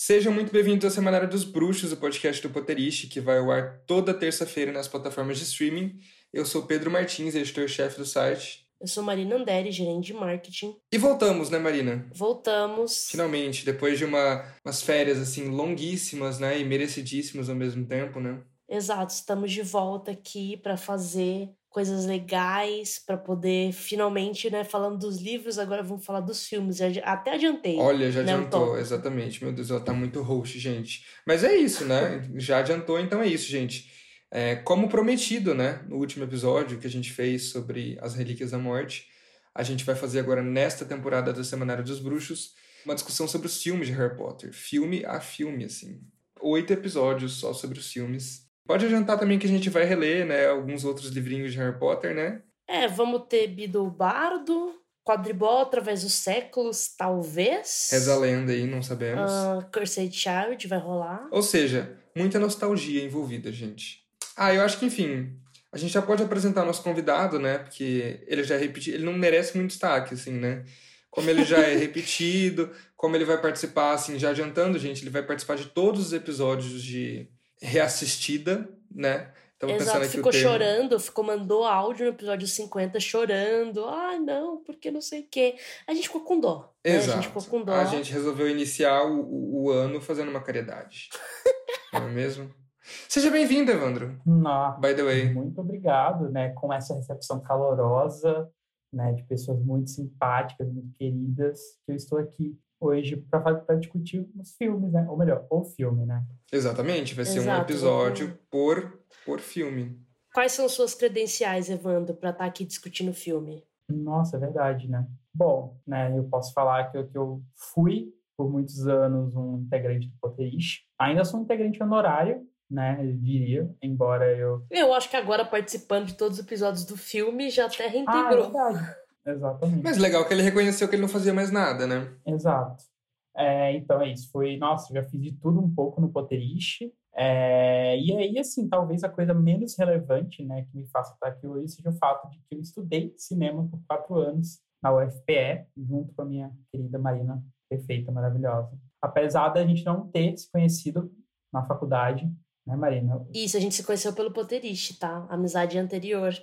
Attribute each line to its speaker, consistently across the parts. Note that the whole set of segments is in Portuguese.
Speaker 1: Sejam muito bem-vindos ao Semanário dos Bruxos, o podcast do Potterish, que vai ao ar toda terça-feira nas plataformas de streaming. Eu sou Pedro Martins, editor-chefe do site.
Speaker 2: Eu sou Marina Anderi, gerente de marketing.
Speaker 1: E voltamos, né, Marina?
Speaker 2: Voltamos.
Speaker 1: Finalmente, depois de uma, umas férias, assim, longuíssimas, né, e merecidíssimas ao mesmo tempo, né?
Speaker 2: Exato, estamos de volta aqui para fazer coisas legais para poder finalmente, né, falando dos livros, agora vamos falar dos filmes. Até adiantei.
Speaker 1: Olha, já
Speaker 2: né,
Speaker 1: adiantou, exatamente. Meu Deus, ela tá muito host, gente. Mas é isso, né? já adiantou, então é isso, gente. É, como prometido, né, no último episódio que a gente fez sobre as Relíquias da Morte, a gente vai fazer agora nesta temporada do Semanário dos Bruxos uma discussão sobre os filmes de Harry Potter, filme a filme, assim. Oito episódios só sobre os filmes Pode adiantar também que a gente vai reler, né, alguns outros livrinhos de Harry Potter, né?
Speaker 2: É, vamos ter Bido Bardo, Quadribol através dos séculos, talvez.
Speaker 1: Reza a lenda aí, não sabemos.
Speaker 2: Uh, Cursed Child vai rolar.
Speaker 1: Ou seja, muita nostalgia envolvida, gente. Ah, eu acho que, enfim, a gente já pode apresentar nosso convidado, né? Porque ele já é repetido, ele não merece muito destaque, assim, né? Como ele já é repetido, como ele vai participar, assim, já adiantando, gente, ele vai participar de todos os episódios de reassistida, né?
Speaker 2: Tava Exato, ficou chorando, ficou, mandou áudio no episódio 50 chorando. Ah, não, porque não sei o quê. A gente ficou com dó.
Speaker 1: Né? Exato. A gente ficou com dó. A gente resolveu iniciar o, o ano fazendo uma caridade. não é mesmo? Seja bem-vindo, Evandro.
Speaker 3: Não.
Speaker 1: By the way.
Speaker 3: Muito obrigado, né? Com essa recepção calorosa, né? De pessoas muito simpáticas, muito queridas, que eu estou aqui hoje para discutir os filmes, né? Ou melhor, o filme, né?
Speaker 1: Exatamente, vai ser Exato, um episódio por, por filme.
Speaker 2: Quais são suas credenciais, Evandro, para estar tá aqui discutindo o filme?
Speaker 3: Nossa, é verdade, né? Bom, né, eu posso falar que eu, que eu fui por muitos anos um integrante do Potterish. Ainda sou um integrante honorário, né, eu diria, embora eu...
Speaker 2: Eu acho que agora participando de todos os episódios do filme já até reintegrou.
Speaker 3: Ah, é verdade. Exatamente.
Speaker 1: Mas legal que ele reconheceu que ele não fazia mais nada, né?
Speaker 3: Exato. É, então é isso. Foi, nossa, já fiz de tudo um pouco no Potterish. É, e aí, assim, talvez a coisa menos relevante, né, que me faça estar aqui hoje seja o fato de que eu estudei cinema por quatro anos na UFPE, junto com a minha querida Marina, perfeita, maravilhosa. Apesar da gente não ter se conhecido na faculdade, né, Marina?
Speaker 2: Isso, a gente se conheceu pelo Potterish, tá? Amizade anterior.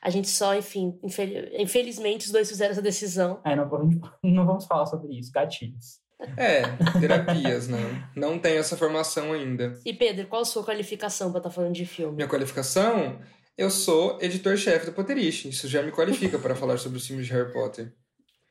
Speaker 2: A gente só, enfim, infel infelizmente os dois fizeram essa decisão.
Speaker 3: É, não, não vamos falar sobre isso, gatilhos.
Speaker 1: É, terapias, não. Né? Não tenho essa formação ainda.
Speaker 2: E Pedro, qual a sua qualificação para estar tá falando de filme?
Speaker 1: Minha qualificação? Eu sou editor-chefe do Potterish. Isso já me qualifica para falar sobre os filmes de Harry Potter.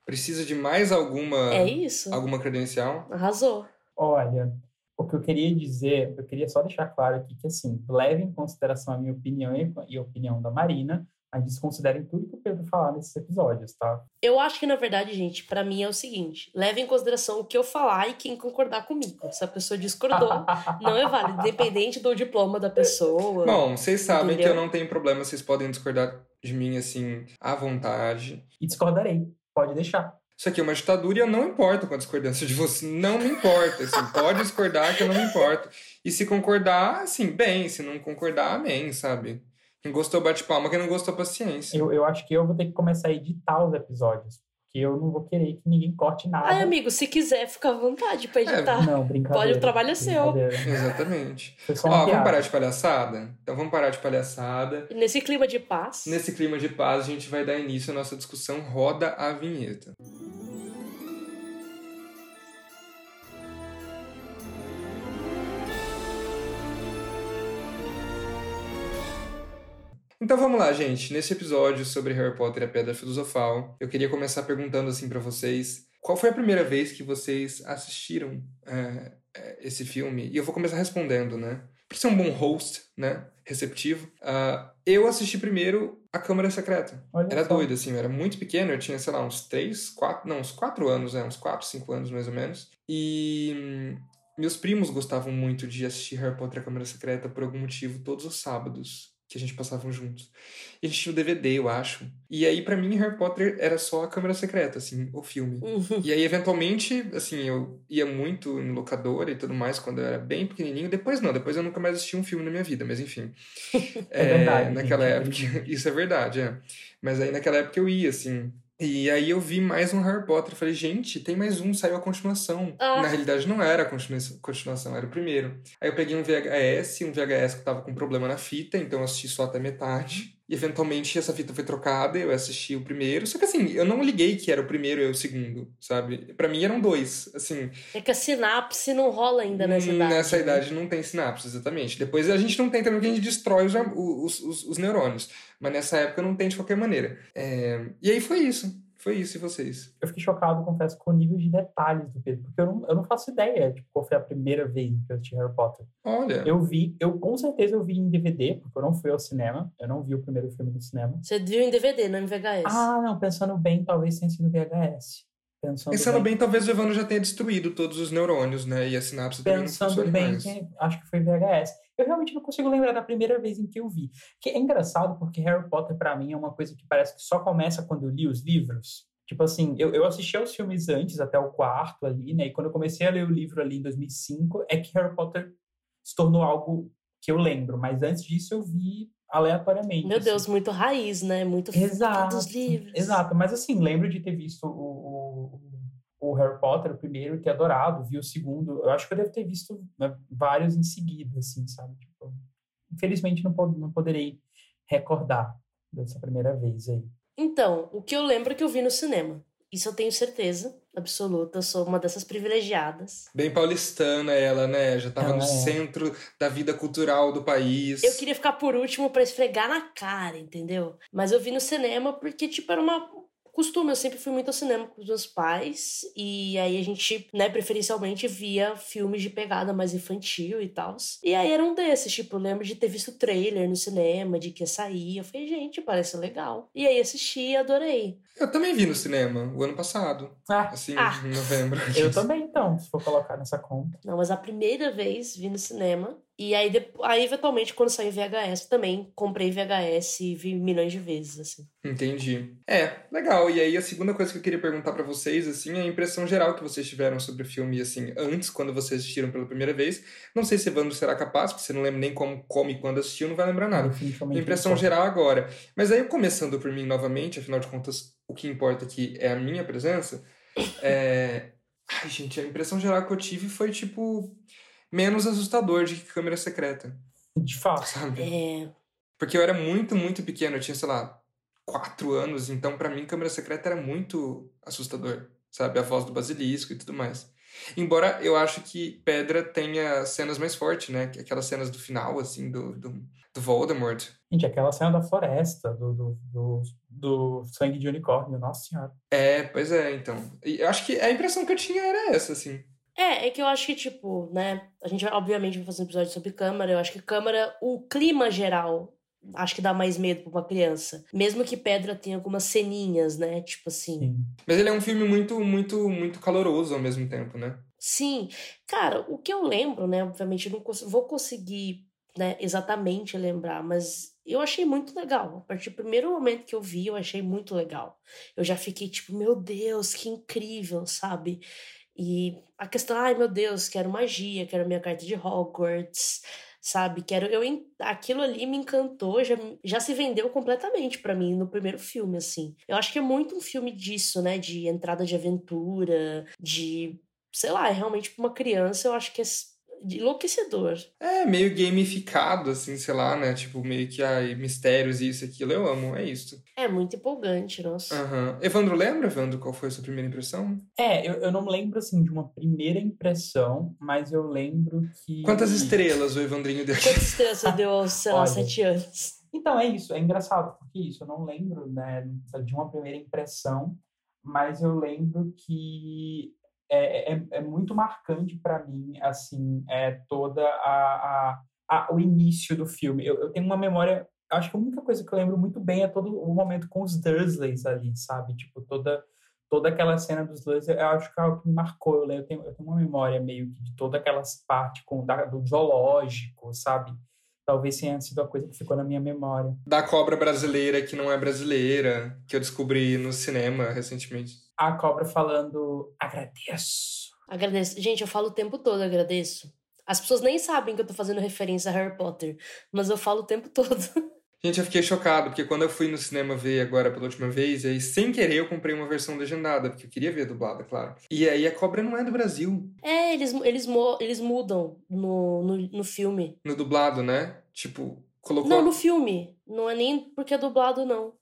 Speaker 1: Precisa de mais alguma.
Speaker 2: É isso.
Speaker 1: Alguma credencial?
Speaker 2: Arrasou.
Speaker 3: Olha, o que eu queria dizer, eu queria só deixar claro aqui que, assim, leve em consideração a minha opinião e a opinião da Marina, mas desconsiderem tudo que o Pedro falar nesses episódios, tá?
Speaker 2: Eu acho que, na verdade, gente, para mim é o seguinte: leve em consideração o que eu falar e quem concordar comigo. Se a pessoa discordou, não é válido, independente do diploma da pessoa.
Speaker 1: Bom, vocês sabem entendeu? que eu não tenho problema, vocês podem discordar de mim, assim, à vontade.
Speaker 3: E discordarei, pode deixar.
Speaker 1: Isso aqui é uma ditadura e eu não importo com a discordância de você. Não me importa. Assim, pode discordar que eu não me importo. E se concordar, assim, bem. Se não concordar, amém, sabe? Quem gostou, bate palma. Quem não gostou, paciência.
Speaker 3: Eu, eu acho que eu vou ter que começar a editar os episódios. Porque eu não vou querer que ninguém corte nada.
Speaker 2: Ai, amigo, se quiser, fica à vontade pra é. editar.
Speaker 3: É, não, brincadeira.
Speaker 2: Pode, o trabalho é seu.
Speaker 1: Exatamente. Ó, vamos parar de palhaçada? Então vamos parar de palhaçada.
Speaker 2: E nesse clima de paz.
Speaker 1: Nesse clima de paz, a gente vai dar início à nossa discussão Roda a Vinheta. Então vamos lá, gente. Nesse episódio sobre Harry Potter e a Pedra Filosofal, eu queria começar perguntando assim para vocês: qual foi a primeira vez que vocês assistiram é, é, esse filme? E eu vou começar respondendo, né? Pra ser um bom host, né? Receptivo. Uh, eu assisti primeiro A Câmara Secreta. Olha era só. doido, assim, eu era muito pequeno, eu tinha, sei lá, uns 3, 4, não, uns 4 anos, né? Uns 4, 5 anos mais ou menos. E hum, meus primos gostavam muito de assistir Harry Potter A Câmara Secreta por algum motivo todos os sábados que a gente passava juntos. E a gente tinha o DVD, eu acho. E aí, para mim, Harry Potter era só a câmera secreta, assim, o filme. Uhum. E aí, eventualmente, assim, eu ia muito em locadora e tudo mais quando eu era bem pequenininho. Depois não, depois eu nunca mais assisti um filme na minha vida, mas enfim.
Speaker 3: é, é verdade.
Speaker 1: Naquela época, isso é verdade, é. Mas aí, naquela época, eu ia, assim, E aí eu vi mais um Harry Potter. Falei, gente, tem mais um, saiu a continuação.
Speaker 2: Ah.
Speaker 1: Na realidade não era a continua- continuação, era o primeiro. Aí eu peguei um VHS, um VHS que tava com problema na fita, então eu assisti só até metade. E eventualmente essa fita foi trocada, eu assisti o primeiro. Só que assim, eu não liguei que era o primeiro e o segundo, sabe? Pra mim eram dois. Assim,
Speaker 2: É que a sinapse não rola ainda nessa
Speaker 1: Hum,
Speaker 2: idade.
Speaker 1: Nessa
Speaker 2: né?
Speaker 1: idade não tem sinapse, exatamente. Depois a gente não tem também porque a gente destrói os, os, os, os neurônios. Mas nessa época não tem de qualquer maneira. É, E aí foi isso. Foi isso, e vocês?
Speaker 3: Eu fiquei chocado, confesso, com o nível de detalhes do Pedro, porque eu não, eu não faço ideia tipo, qual foi a primeira vez que eu assisti Harry Potter.
Speaker 1: Olha.
Speaker 3: Eu vi, eu com certeza eu vi em DVD, porque eu não fui ao cinema, eu não vi o primeiro filme no cinema.
Speaker 2: Você viu em DVD, não em VHS.
Speaker 3: Ah, não, pensando bem, talvez tenha sido VHS. Pensando,
Speaker 1: Pensando bem, talvez o Evandro já tenha destruído todos os neurônios, né? E a sinapse
Speaker 3: Pensando bem,
Speaker 1: mais.
Speaker 3: que- acho que foi VHS. Eu realmente não consigo lembrar da primeira vez em que eu vi. Que é engraçado porque Harry Potter, pra mim, é uma coisa que parece que só começa quando eu li os livros. Tipo assim, eu, eu assisti aos filmes antes, até o quarto ali, né? E quando eu comecei a ler o livro ali em 2005, é que Harry Potter se tornou algo que eu lembro. Mas antes disso, eu vi aleatoriamente.
Speaker 2: Meu
Speaker 3: assim.
Speaker 2: Deus, muito raiz, né? Muito
Speaker 3: Exato.
Speaker 2: dos livros.
Speaker 3: Exato, mas assim, lembro de ter visto o, o, Harry Potter, o primeiro, ter adorado, vi o segundo. Eu acho que eu devo ter visto né, vários em seguida, assim, sabe? Tipo, infelizmente não, po- não poderei recordar dessa primeira vez aí.
Speaker 2: Então, o que eu lembro é que eu vi no cinema. Isso eu tenho certeza absoluta. Eu sou uma dessas privilegiadas.
Speaker 1: Bem paulistana ela, né? Já tava
Speaker 3: Ela
Speaker 1: no
Speaker 3: é.
Speaker 1: centro da vida cultural do país.
Speaker 2: Eu queria ficar por último pra esfregar na cara, entendeu? Mas eu vi no cinema porque, tipo, era uma costume. Eu sempre fui muito ao cinema com os meus pais. E aí a gente, né, preferencialmente via filmes de pegada mais infantil e tal. E aí era um desses, tipo, eu lembro de ter visto o trailer no cinema, de que ia sair. Eu falei, gente, parece legal. E aí assisti e adorei.
Speaker 1: Eu também vi no cinema, o ano passado.
Speaker 3: Ah,
Speaker 1: Assim,
Speaker 2: Ah.
Speaker 1: em novembro.
Speaker 3: eu também, então, se for colocar nessa conta.
Speaker 2: Não, mas a primeira vez vi no cinema. E aí, depois, aí eventualmente, quando saiu VHS, também comprei VHS e vi milhões de vezes, assim.
Speaker 1: Entendi. É, legal. E aí a segunda coisa que eu queria perguntar pra vocês, assim, é a impressão geral que vocês tiveram sobre o filme, assim, antes, quando vocês assistiram pela primeira vez. Não sei se Evandro será capaz, porque você não lembra nem como, como e quando assistiu, não vai lembrar nada.
Speaker 3: Definitivamente.
Speaker 1: Impressão geral agora. Mas aí, começando por mim novamente, afinal de contas, o que importa aqui é a minha presença. É... Ai, gente, a impressão geral que eu tive foi, tipo, menos assustador de que câmera secreta,
Speaker 3: De fato.
Speaker 1: sabe?
Speaker 2: É,
Speaker 1: Porque eu era muito, muito pequeno, eu tinha, sei lá, quatro anos, então pra mim câmera secreta era muito assustador, sabe? A voz do basilisco e tudo mais. Embora eu acho que Pedra tenha cenas mais fortes, né? Que Aquelas cenas do final, assim, do, do, do Voldemort.
Speaker 3: Gente, aquela cena da floresta, do, do, do, do sangue de unicórnio, nossa senhora.
Speaker 1: É, pois é, então. E eu acho que a impressão que eu tinha era essa, assim.
Speaker 2: É, é que eu acho que, tipo, né? A gente obviamente, vai fazer um episódio sobre câmera. Eu acho que câmera, o clima geral, acho que dá mais medo pra uma criança. Mesmo que Pedra tenha algumas ceninhas, né? Tipo assim.
Speaker 3: Sim.
Speaker 1: Mas ele é um filme muito, muito, muito caloroso ao mesmo tempo, né?
Speaker 2: Sim. Cara, o que eu lembro, né? Obviamente, eu não vou conseguir né, exatamente lembrar, mas eu achei muito legal. A partir do primeiro momento que eu vi, eu achei muito legal. Eu já fiquei tipo, meu Deus, que incrível, sabe? E a questão, ai meu Deus, quero magia, quero minha carta de Hogwarts, sabe? Quero eu aquilo ali me encantou, já, já se vendeu completamente pra mim no primeiro filme, assim. Eu acho que é muito um filme disso, né? De entrada de aventura, de sei lá, é realmente pra uma criança, eu acho que é enlouquecedor.
Speaker 1: É meio gamificado, assim, sei lá, né? Tipo, meio que, ai, mistérios e isso e aquilo. Eu amo, é isso.
Speaker 2: É muito empolgante, nossa.
Speaker 1: Aham. Evandro, lembra, Evandro, qual foi a sua primeira impressão?
Speaker 3: É, eu, eu não lembro, assim, de uma primeira impressão, mas eu lembro que...
Speaker 1: Quantas estrelas o Evandrinho deu?
Speaker 2: Quantas estrelas você deu aos, sei lá, sete anos?
Speaker 3: Então, é isso, é engraçado, porque isso, eu não lembro, né, de uma primeira impressão, mas eu lembro que é, é, é muito marcante para mim, assim, é toda a, a, a- o início do filme. Eu, eu tenho uma memória, acho que a única coisa que eu lembro muito bem é todo o momento com os Dursleys ali, sabe? Tipo, toda toda aquela cena dos Dursleys, eu acho que é algo que me marcou. Eu, lembro- eu tenho, eu tenho uma memória meio que de toda aquelas partes com, da, do zoológico, sabe? Talvez tenha sido a coisa que ficou na minha memória.
Speaker 1: Da cobra brasileira que não é brasileira, que eu descobri no cinema recentemente.
Speaker 3: A cobra falando, agradeço.
Speaker 2: Agradeço. Gente, eu falo o tempo todo, agradeço. As pessoas nem sabem que eu tô fazendo referência a Harry Potter, mas eu falo o tempo todo.
Speaker 1: Gente, eu fiquei chocado, porque quando eu fui no cinema ver agora pela última vez, aí sem querer eu comprei uma versão legendada, porque eu queria ver dublada, claro. E aí a cobra não é do Brasil.
Speaker 2: É, eles, eles, eles mudam no, no, no filme.
Speaker 1: No dublado, né? Tipo, colocou.
Speaker 2: Não, no filme. Não é nem porque é dublado, não.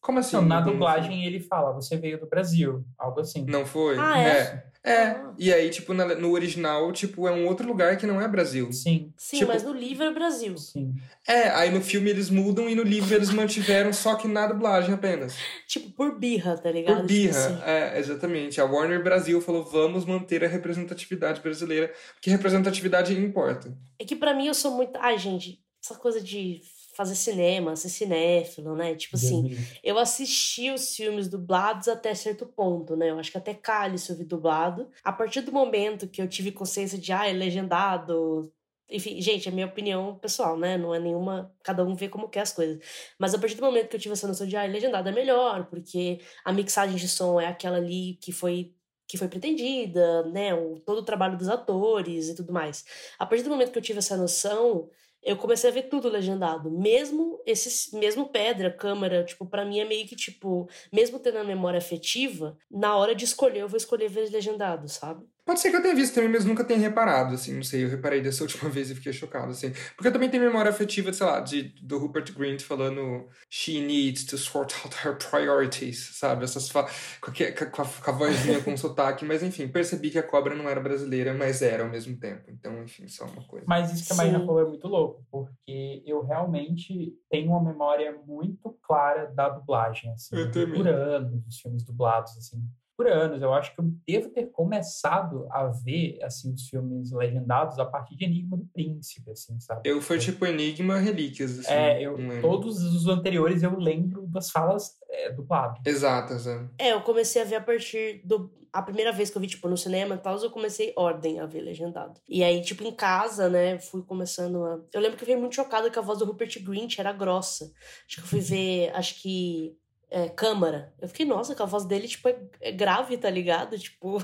Speaker 1: Como assim?
Speaker 3: Não, na dublagem ele fala, você veio do Brasil, algo assim.
Speaker 1: Não foi?
Speaker 2: Ah, é?
Speaker 1: é. É, ah. e aí, tipo, no original, tipo, é um outro lugar que não é Brasil.
Speaker 3: Sim.
Speaker 2: Sim,
Speaker 1: tipo,
Speaker 2: mas no livro é Brasil.
Speaker 3: Sim.
Speaker 1: É, aí no filme eles mudam e no livro eles mantiveram, só que na dublagem apenas.
Speaker 2: Tipo, por birra, tá ligado?
Speaker 1: Por
Speaker 2: tipo
Speaker 1: birra,
Speaker 2: assim.
Speaker 1: é, exatamente. A Warner Brasil falou, vamos manter a representatividade brasileira, porque representatividade importa.
Speaker 2: É que para mim eu sou muito... Ai, gente, essa coisa de fazer cinema, ser cinéfilo, né? Tipo assim, eu assisti os filmes dublados até certo ponto, né? Eu acho que até Cálice eu vi dublado. A partir do momento que eu tive consciência de, ah, é legendado, enfim, gente, é minha opinião pessoal, né? Não é nenhuma. Cada um vê como quer as coisas. Mas a partir do momento que eu tive essa noção de, ah, legendado é melhor, porque a mixagem de som é aquela ali que foi que foi pretendida, né? O, todo o trabalho dos atores e tudo mais. A partir do momento que eu tive essa noção, eu comecei a ver tudo legendado. Mesmo esses, mesmo pedra, câmera, tipo, para mim é meio que tipo, mesmo tendo a memória afetiva, na hora de escolher, eu vou escolher ver legendado, sabe?
Speaker 1: Pode ser que eu tenha visto também, mas nunca tenha reparado, assim, não sei, eu reparei dessa última vez e fiquei chocado, assim. Porque eu também tenho memória afetiva, sei lá, de, do Rupert Grint falando She needs to sort out her priorities, sabe? Essas fa com, a, com, a, com a vozinha com sotaque, mas enfim, percebi que a cobra não era brasileira, mas era ao mesmo tempo. Então, enfim, só uma coisa.
Speaker 3: Mas isso que a Marina falou é muito louco, porque eu realmente tenho uma memória muito clara da dublagem, assim,
Speaker 1: eu
Speaker 3: por anos, dos filmes dublados, assim por anos. Eu acho que eu devo ter começado a ver assim os filmes legendados a partir de Enigma do Príncipe, assim, sabe?
Speaker 1: Eu foi tipo Enigma Relíquias, assim.
Speaker 3: É, eu, todos os anteriores eu lembro das falas é, dubladas.
Speaker 1: Exatas, é.
Speaker 2: É, eu comecei a ver a partir do a primeira vez que eu vi, tipo, no cinema e tal, eu comecei ordem a ver legendado. E aí, tipo, em casa, né, fui começando a. Eu lembro que eu fiquei muito chocada que a voz do Rupert Grint era grossa. Acho que eu fui ver, acho que é, câmara. Eu fiquei, nossa, que a voz dele, tipo, é, é grave, tá ligado? Tipo,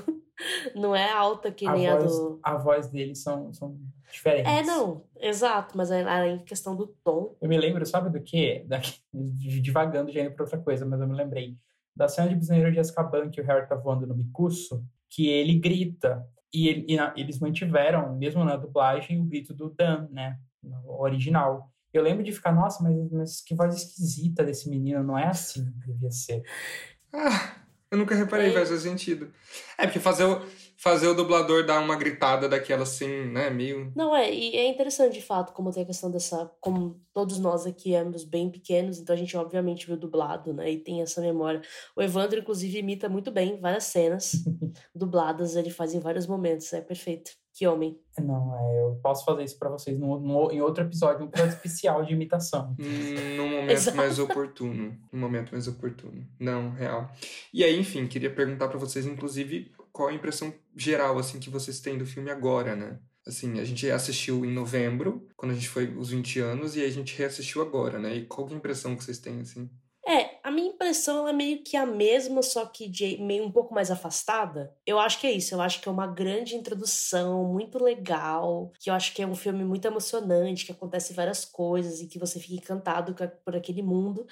Speaker 2: não é alta que
Speaker 3: a
Speaker 2: nem
Speaker 3: voz,
Speaker 2: a do.
Speaker 3: A voz dele são, são diferentes.
Speaker 2: É, não, exato, mas é em questão do tom.
Speaker 3: Eu me lembro, sabe do quê? Daqui, devagando já indo pra outra coisa, mas eu me lembrei. Da cena de Prisioneiro de Azkaban, que o Harry tá voando no Micuço, que ele grita. E, ele, e eles mantiveram, mesmo na dublagem, o grito do Dan, né? No original. Eu lembro de ficar, nossa, mas, mas que voz esquisita desse menino, não é assim que devia ser.
Speaker 1: Ah, eu nunca reparei, é. faz sentido. É, porque fazer o, fazer o dublador dar uma gritada daquela assim, né, meio...
Speaker 2: Não, é, e é interessante de fato como tem a questão dessa... Como todos nós aqui éramos bem pequenos, então a gente obviamente viu dublado, né, e tem essa memória. O Evandro, inclusive, imita muito bem várias cenas dubladas, ele faz em vários momentos, é perfeito. Que homem.
Speaker 3: Não, é, eu posso fazer isso para vocês no, no, em outro episódio, um episódio especial de imitação.
Speaker 1: Hum, num momento Exato. mais oportuno. Num momento mais oportuno. Não, real. E aí, enfim, queria perguntar para vocês, inclusive, qual a impressão geral, assim, que vocês têm do filme agora, né? Assim, a gente assistiu em novembro, quando a gente foi os 20 anos, e aí a gente reassistiu agora, né? E qual é a impressão que vocês têm, assim?
Speaker 2: A minha impressão é meio que a mesma, só que de meio um pouco mais afastada. Eu acho que é isso, eu acho que é uma grande introdução, muito legal, que eu acho que é um filme muito emocionante, que acontece várias coisas e que você fica encantado por aquele mundo.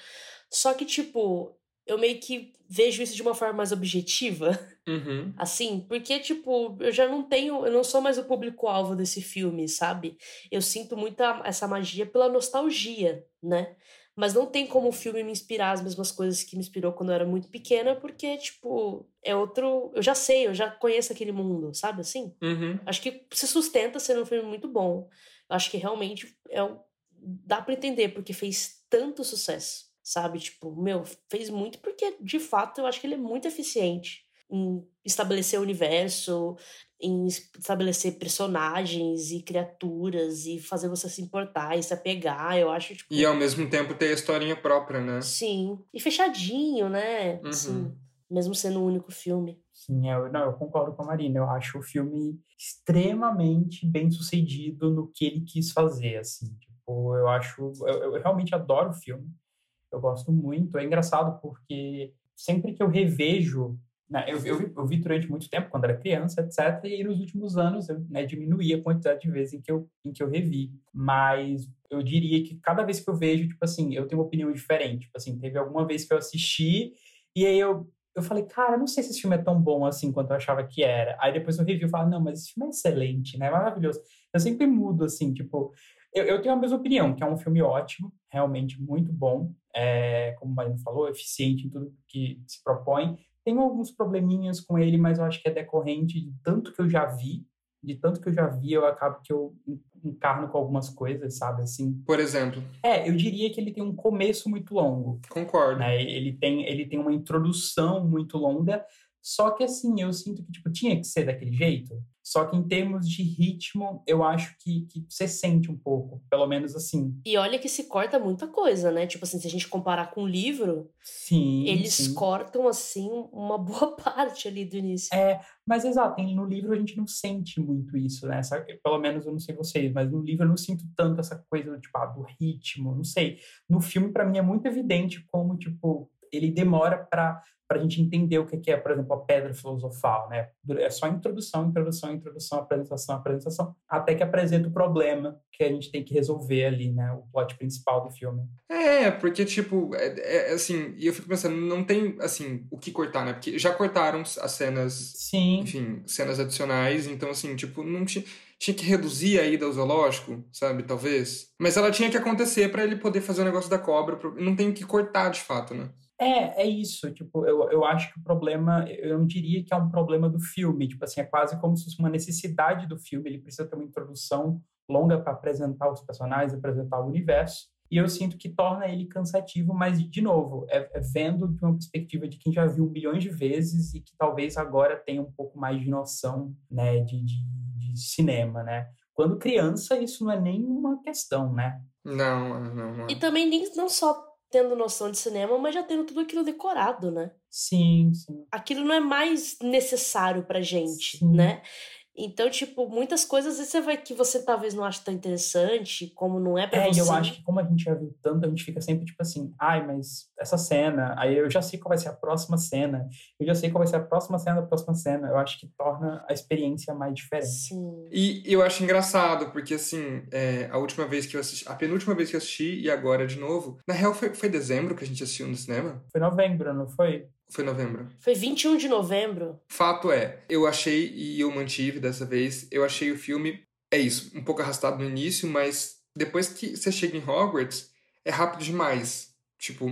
Speaker 2: Só que, tipo, eu meio que vejo isso de uma forma mais objetiva.
Speaker 1: Uhum.
Speaker 2: Assim, porque, tipo, eu já não tenho. Eu não sou mais o público-alvo desse filme, sabe? Eu sinto muita essa magia pela nostalgia, né? Mas não tem como o filme me inspirar as mesmas coisas que me inspirou quando eu era muito pequena, porque, tipo, é outro. Eu já sei, eu já conheço aquele mundo, sabe assim?
Speaker 1: Uhum.
Speaker 2: Acho que se sustenta sendo um filme muito bom. Acho que realmente é um... dá para entender porque fez tanto sucesso, sabe? Tipo, meu, fez muito porque, de fato, eu acho que ele é muito eficiente em estabelecer o universo, em estabelecer personagens e criaturas e fazer você se importar e se apegar, eu acho, tipo...
Speaker 1: E ao mesmo tempo ter a historinha própria, né?
Speaker 2: Sim. E fechadinho, né?
Speaker 1: Uhum.
Speaker 2: Assim, mesmo sendo um único filme.
Speaker 3: Sim, eu, não, eu concordo com a Marina. Eu acho o filme extremamente bem sucedido no que ele quis fazer, assim. Tipo, eu acho... Eu, eu realmente adoro o filme. Eu gosto muito. É engraçado porque sempre que eu revejo Né? Eu, eu, eu vi durante muito tempo, quando era criança, etc. E nos últimos anos eu né, diminuí a quantidade de vezes em que, eu, em que eu revi. Mas eu diria que cada vez que eu vejo, tipo assim, eu tenho uma opinião diferente. Tipo assim, teve alguma vez que eu assisti e aí eu, eu falei, cara, não sei se esse filme é tão bom assim quanto eu achava que era. Aí depois eu revi e falo, não, mas esse filme é excelente, né? Maravilhoso. Eu sempre mudo, assim, tipo, eu, eu, tenho a mesma opinião, que é um filme ótimo, realmente muito bom, é, como o Marino falou, eficiente em tudo que se propõe. Tem alguns probleminhas com ele, mas eu acho que é decorrente de tanto que eu já vi, de tanto que eu já vi, eu acabo que eu encarno com algumas coisas, sabe, assim.
Speaker 1: Por exemplo?
Speaker 3: É, eu diria que ele tem um começo muito longo.
Speaker 1: Concordo.
Speaker 3: Né? Ele, tem, ele tem uma introdução muito longa, só que assim, eu sinto que tipo, tinha que ser daquele jeito. Só que em termos de ritmo, eu acho que, que você sente um pouco, pelo menos assim.
Speaker 2: E olha que se corta muita coisa, né? Tipo assim, se a gente comparar com o livro,
Speaker 3: sim,
Speaker 2: eles
Speaker 3: sim.
Speaker 2: cortam assim uma boa parte ali do início.
Speaker 3: É, mas exato, no livro a gente não sente muito isso, né? Essa, pelo menos eu não sei vocês, mas no livro eu não sinto tanto essa coisa do, tipo, ah, do ritmo, não sei. No filme, para mim, é muito evidente como, tipo, ele demora para a gente entender o que é, por exemplo, a pedra filosofal, né? É só introdução, introdução, introdução, apresentação, apresentação, até que apresenta o problema que a gente tem que resolver ali, né? O plot principal do filme.
Speaker 1: É, porque, tipo, é, é assim, e eu fico pensando, não tem, assim, o que cortar, né? Porque já cortaram as cenas,
Speaker 3: Sim.
Speaker 1: enfim, cenas adicionais, então, assim, tipo, não tinha tinha que reduzir a ida ao zoológico, sabe? Talvez. Mas ela tinha que acontecer para ele poder fazer o negócio da cobra. Não tem que cortar de fato, né?
Speaker 3: É, é isso. Tipo, eu, eu acho que o problema, eu não diria que é um problema do filme. Tipo assim, é quase como se fosse uma necessidade do filme. Ele precisa ter uma introdução longa para apresentar os personagens, apresentar o universo. E eu sinto que torna ele cansativo, mas, de novo, é, é vendo de uma perspectiva de quem já viu milhões de vezes e que talvez agora tenha um pouco mais de noção né, de, de, de cinema, né? Quando criança, isso não é nenhuma questão, né?
Speaker 1: Não, não, não.
Speaker 2: E também nem, não só tendo noção de cinema, mas já tendo tudo aquilo decorado, né?
Speaker 3: Sim, sim.
Speaker 2: Aquilo não é mais necessário pra gente,
Speaker 3: Sim.
Speaker 2: né? Então, tipo, muitas coisas você vai que você talvez não ache tão interessante, como não é pra
Speaker 3: É, e
Speaker 2: você.
Speaker 3: eu acho que como a gente já viu tanto, a gente fica sempre tipo assim, ai, mas essa cena, aí eu já sei qual vai ser a próxima cena, eu já sei qual vai ser a próxima cena da próxima cena. Eu acho que torna a experiência mais diferente.
Speaker 2: Sim.
Speaker 1: E eu acho engraçado, porque assim, é, a última vez que eu assisti, a penúltima vez que eu assisti, e agora de novo, na real foi, foi dezembro que a gente assistiu no cinema?
Speaker 3: Foi novembro, não foi?
Speaker 1: Foi novembro.
Speaker 2: Foi 21 de novembro.
Speaker 1: Fato é, eu achei, e eu mantive dessa vez, eu achei o filme, é isso, um pouco arrastado no início, mas depois que você chega em Hogwarts, é rápido demais. Tipo,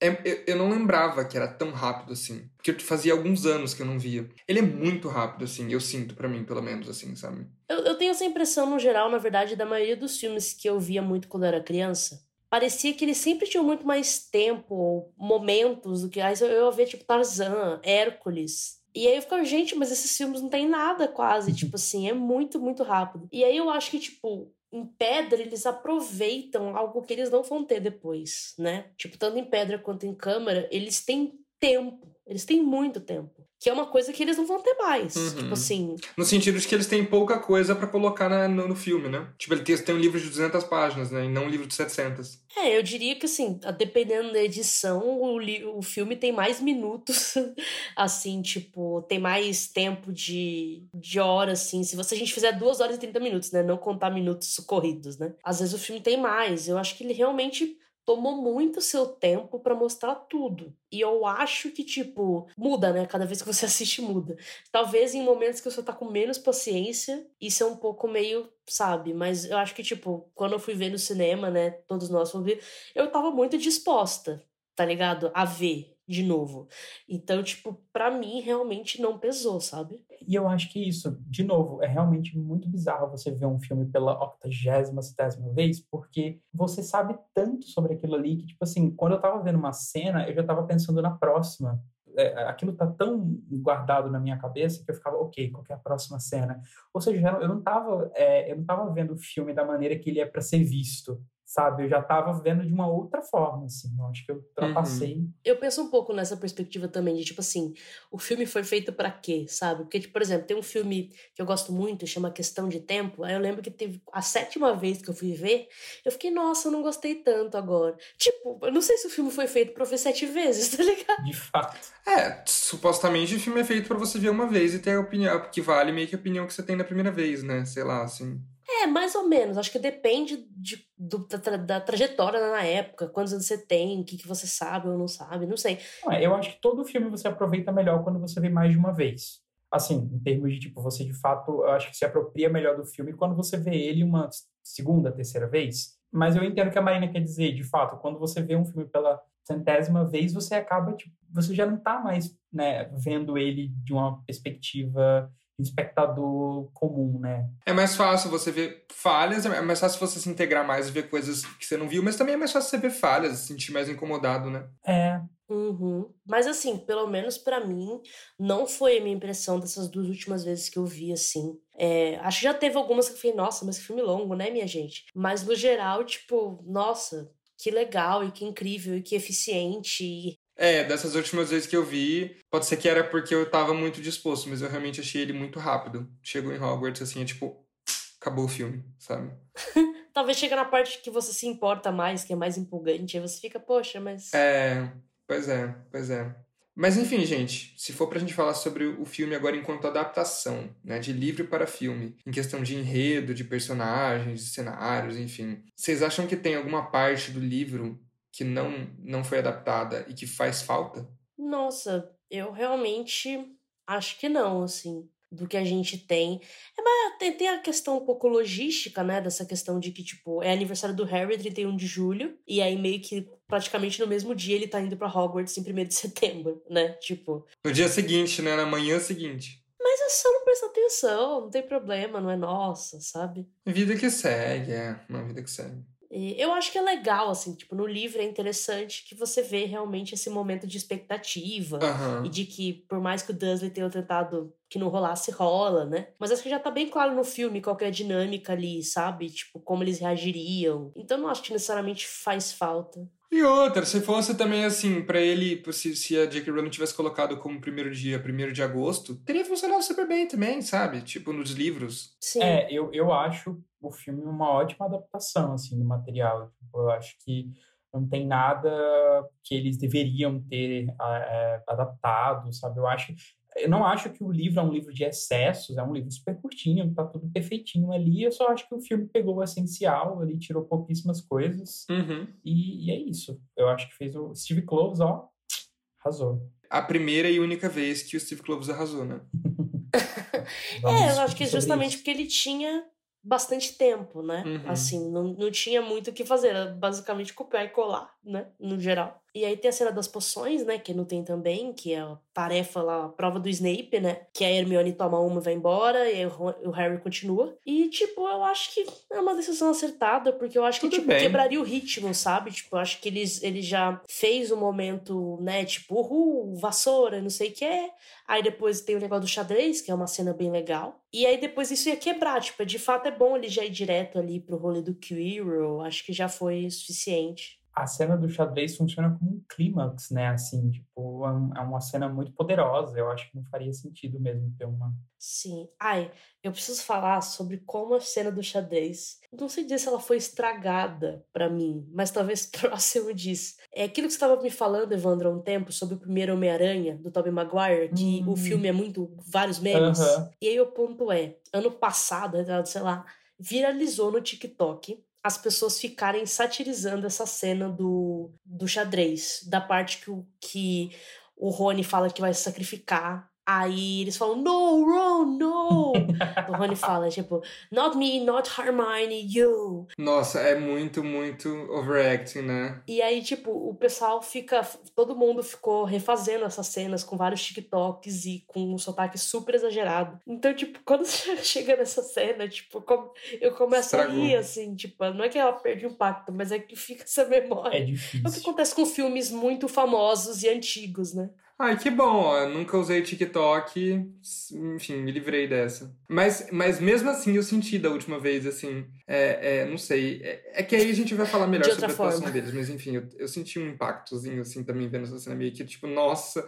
Speaker 1: é- eu, não lembrava que era tão rápido assim. Porque fazia alguns anos que eu não via. Ele é muito rápido, assim, eu sinto pra mim, pelo menos, assim, sabe?
Speaker 2: Eu, eu tenho essa impressão, no geral, na verdade, da maioria dos filmes que eu via muito quando era criança. Parecia que eles sempre tinham muito mais tempo, ou momentos do que. Aí eu, eu ia ver, tipo, Tarzan, Hércules. E aí eu ficava, gente, mas esses filmes não tem nada quase. tipo assim, é muito, muito rápido. E aí eu acho que, tipo, em pedra, eles aproveitam algo que eles não vão ter depois, né? Tipo, tanto em pedra quanto em câmara, eles têm tempo. Eles têm muito tempo. Que é uma coisa que eles não vão ter mais.
Speaker 1: Uhum.
Speaker 2: Tipo assim,
Speaker 1: No sentido de que eles têm pouca coisa pra colocar na- no, no filme, né? Tipo, ele tem, tem um livro de 200 páginas, né? E não um livro de 700.
Speaker 2: É, eu diria que assim, dependendo da edição, o, o filme tem mais minutos, assim, tipo, tem mais tempo de, de hora, assim. Se você, a gente fizer duas horas e 30 minutos, né? Não contar minutos corridos, né? Às vezes o filme tem mais. Eu acho que ele realmente tomou muito seu tempo pra mostrar tudo. E eu acho que, tipo, muda, né? Cada vez que você assiste, muda. Talvez em momentos que você tá com menos paciência, isso é um pouco meio, sabe? Mas eu acho que, tipo, quando eu fui ver no cinema, né? Todos nós fomos ver, eu tava muito disposta, tá ligado? A ver de novo. Então, tipo, pra mim realmente não pesou, sabe?
Speaker 3: E eu acho que isso, de novo, é realmente muito bizarro você ver um filme pela octagésima, centésima vez, porque você sabe tanto sobre aquilo ali que, tipo assim, quando eu tava vendo uma cena, eu já tava pensando na próxima. É, aquilo tá tão guardado na minha cabeça que eu ficava, ok, qual é a próxima cena? Ou seja, eu não tava, é, eu não tava vendo o filme da maneira que ele é para ser visto. Sabe? Eu já estava vendo de uma outra forma, assim. Eu acho que eu ultrapassei. Uhum.
Speaker 2: Eu penso um pouco nessa perspectiva também, de tipo assim, o filme foi feito para quê, sabe? Porque, tipo, por exemplo, tem um filme que eu gosto muito, chama Questão de Tempo. Aí eu lembro que teve a sétima vez que eu fui ver, eu fiquei, nossa, eu não gostei tanto agora. Tipo, eu não sei se o filme foi feito pra ver sete vezes, tá ligado?
Speaker 3: De fato.
Speaker 1: É, supostamente o filme é feito para você ver uma vez e ter a opinião, que vale meio que a opinião que você tem na primeira vez, né? Sei lá, assim.
Speaker 2: É, mais ou menos. Acho que depende de, do, da, da, trajetória na época, quantos anos você tem, o que, que você sabe ou não sabe, não sei.
Speaker 3: Eu acho que todo filme você aproveita melhor quando você vê mais de uma vez. Assim, em termos de, tipo, você de fato, eu acho que se apropria melhor do filme quando você vê ele uma segunda, terceira vez. Mas eu entendo o que a Marina quer dizer, de fato, quando você vê um filme pela centésima vez, você acaba, tipo, você já não tá mais, né, vendo ele de uma perspectiva espectador comum, né?
Speaker 1: É mais fácil você ver falhas, é mais fácil você se integrar mais e ver coisas que você não viu, mas também é mais fácil você ver falhas, se sentir mais incomodado, né?
Speaker 3: É.
Speaker 2: Uhum. Mas assim, pelo menos para mim, não foi a minha impressão dessas duas últimas vezes que eu vi, assim. É, acho que já teve algumas que eu falei, nossa, mas que filme longo, né, minha gente? Mas no geral, tipo, nossa, que legal e que incrível e que eficiente.
Speaker 1: É, dessas últimas vezes que eu vi, pode ser que era porque eu tava muito disposto, mas eu realmente achei ele muito rápido. Chegou em Hogwarts, assim, é tipo, acabou o filme, sabe?
Speaker 2: Talvez chega na parte que você se importa mais, que é mais empolgante, aí você fica, poxa, mas.
Speaker 1: É, pois é, pois é. Mas enfim, gente, se for pra gente falar sobre o filme agora enquanto adaptação, né, de livro para filme, em questão de enredo, de personagens, de cenários, enfim, vocês acham que tem alguma parte do livro que não, não foi adaptada e que faz falta?
Speaker 2: Nossa, eu realmente acho que não, assim, do que a gente tem. É, mas tem, tem a questão um pouco logística, né, dessa questão de que, tipo, é aniversário do Harry, 31 de julho, e aí meio que praticamente no mesmo dia ele tá indo para Hogwarts em 1 de setembro, né, tipo...
Speaker 1: No dia seguinte, né, na manhã seguinte.
Speaker 2: Mas é só não prestar atenção, não tem problema, não é nossa, sabe?
Speaker 1: Vida que segue, é, uma vida que segue.
Speaker 2: E eu acho que é legal, assim, tipo, no livro é interessante que você vê realmente esse momento de expectativa
Speaker 1: uhum.
Speaker 2: e de que, por mais que o Dursley tenha tentado que não rolasse, rola, né? Mas acho que já tá bem claro no filme qual é a dinâmica ali, sabe? Tipo, como eles reagiriam. Então não acho que necessariamente faz falta.
Speaker 1: E outra, se fosse também assim, para ele, se, se a J.K. Rowling tivesse colocado como primeiro dia, primeiro de agosto, teria funcionado super bem também, sabe? Tipo, nos livros.
Speaker 2: Sim.
Speaker 3: É, eu, eu acho o filme uma ótima adaptação, assim, do material. Tipo, eu acho que não tem nada que eles deveriam ter é, adaptado, sabe? Eu acho eu não acho que o livro é um livro de excessos, é um livro super curtinho, tá tudo perfeitinho ali. Eu só acho que o filme pegou o essencial, ele tirou pouquíssimas coisas.
Speaker 1: Uhum.
Speaker 3: E, e, é isso. Eu acho que fez o Steve Kloves, ó, arrasou.
Speaker 1: A primeira e única vez que o Steve Kloves arrasou, né?
Speaker 2: é, eu acho que justamente isso. porque ele tinha bastante tempo, né?
Speaker 1: Uhum.
Speaker 2: Assim, não, não tinha muito o que fazer, era basicamente copiar e colar, né? No geral. E aí tem a cena das poções, né? Que não tem também, que é a tarefa lá, a prova do Snape, né? Que a Hermione toma uma e vai embora, e aí o Harry continua. E, tipo, eu acho que é uma decisão acertada, porque eu acho que,
Speaker 1: Tudo
Speaker 2: tipo,
Speaker 1: bem.
Speaker 2: quebraria o ritmo, sabe? Tipo, eu acho que eles, ele já fez o um momento, né? Tipo, uhul, vassoura, não sei o que é. Aí depois tem o negócio do xadrez, que é uma cena bem legal. E aí depois isso ia quebrar, tipo, de fato é bom ele já ir direto ali pro rolê do Quirrell, acho que já foi suficiente
Speaker 3: a cena do xadrez funciona como um clímax, né? Assim, tipo, é, é uma cena muito poderosa. Eu acho que não faria sentido mesmo ter uma.
Speaker 2: Sim. Ai, eu preciso falar sobre como a cena do xadrez. Não sei dizer se ela foi estragada para mim, mas talvez próximo disso. É aquilo que você estava me falando, Evandro, há um tempo, sobre o primeiro Homem-Aranha, do Tobey Maguire, que o filme é muito. vários memes. E aí o ponto é: ano passado, sei lá, viralizou no TikTok as pessoas ficarem satirizando essa cena do, do xadrez, da parte que o, que o Rony fala que vai se sacrificar Aí eles falam, no, Ron, no! o Rony fala, tipo, not me, not Hermione, you.
Speaker 1: Nossa, é muito, muito overacting, né?
Speaker 2: E aí, tipo, o pessoal fica. Todo mundo ficou refazendo essas cenas com vários TikToks e com um sotaque super exagerado. Então, tipo, quando chega nessa cena, tipo, eu começo Estragou. a rir, assim, tipo, não é que ela perde o impacto, mas é que fica essa memória.
Speaker 3: É difícil.
Speaker 2: É o que acontece com filmes muito famosos e antigos, né?
Speaker 1: Ai, que bom, ó. Nunca usei TikTok, enfim, me livrei dessa. Mas, mas mesmo assim eu senti da última vez, assim, é, é não sei. É, é, que aí a gente vai falar melhor sobre a atuação deles, mas enfim, eu, eu senti um impactozinho, assim, também vendo essa cena meio que, tipo, nossa,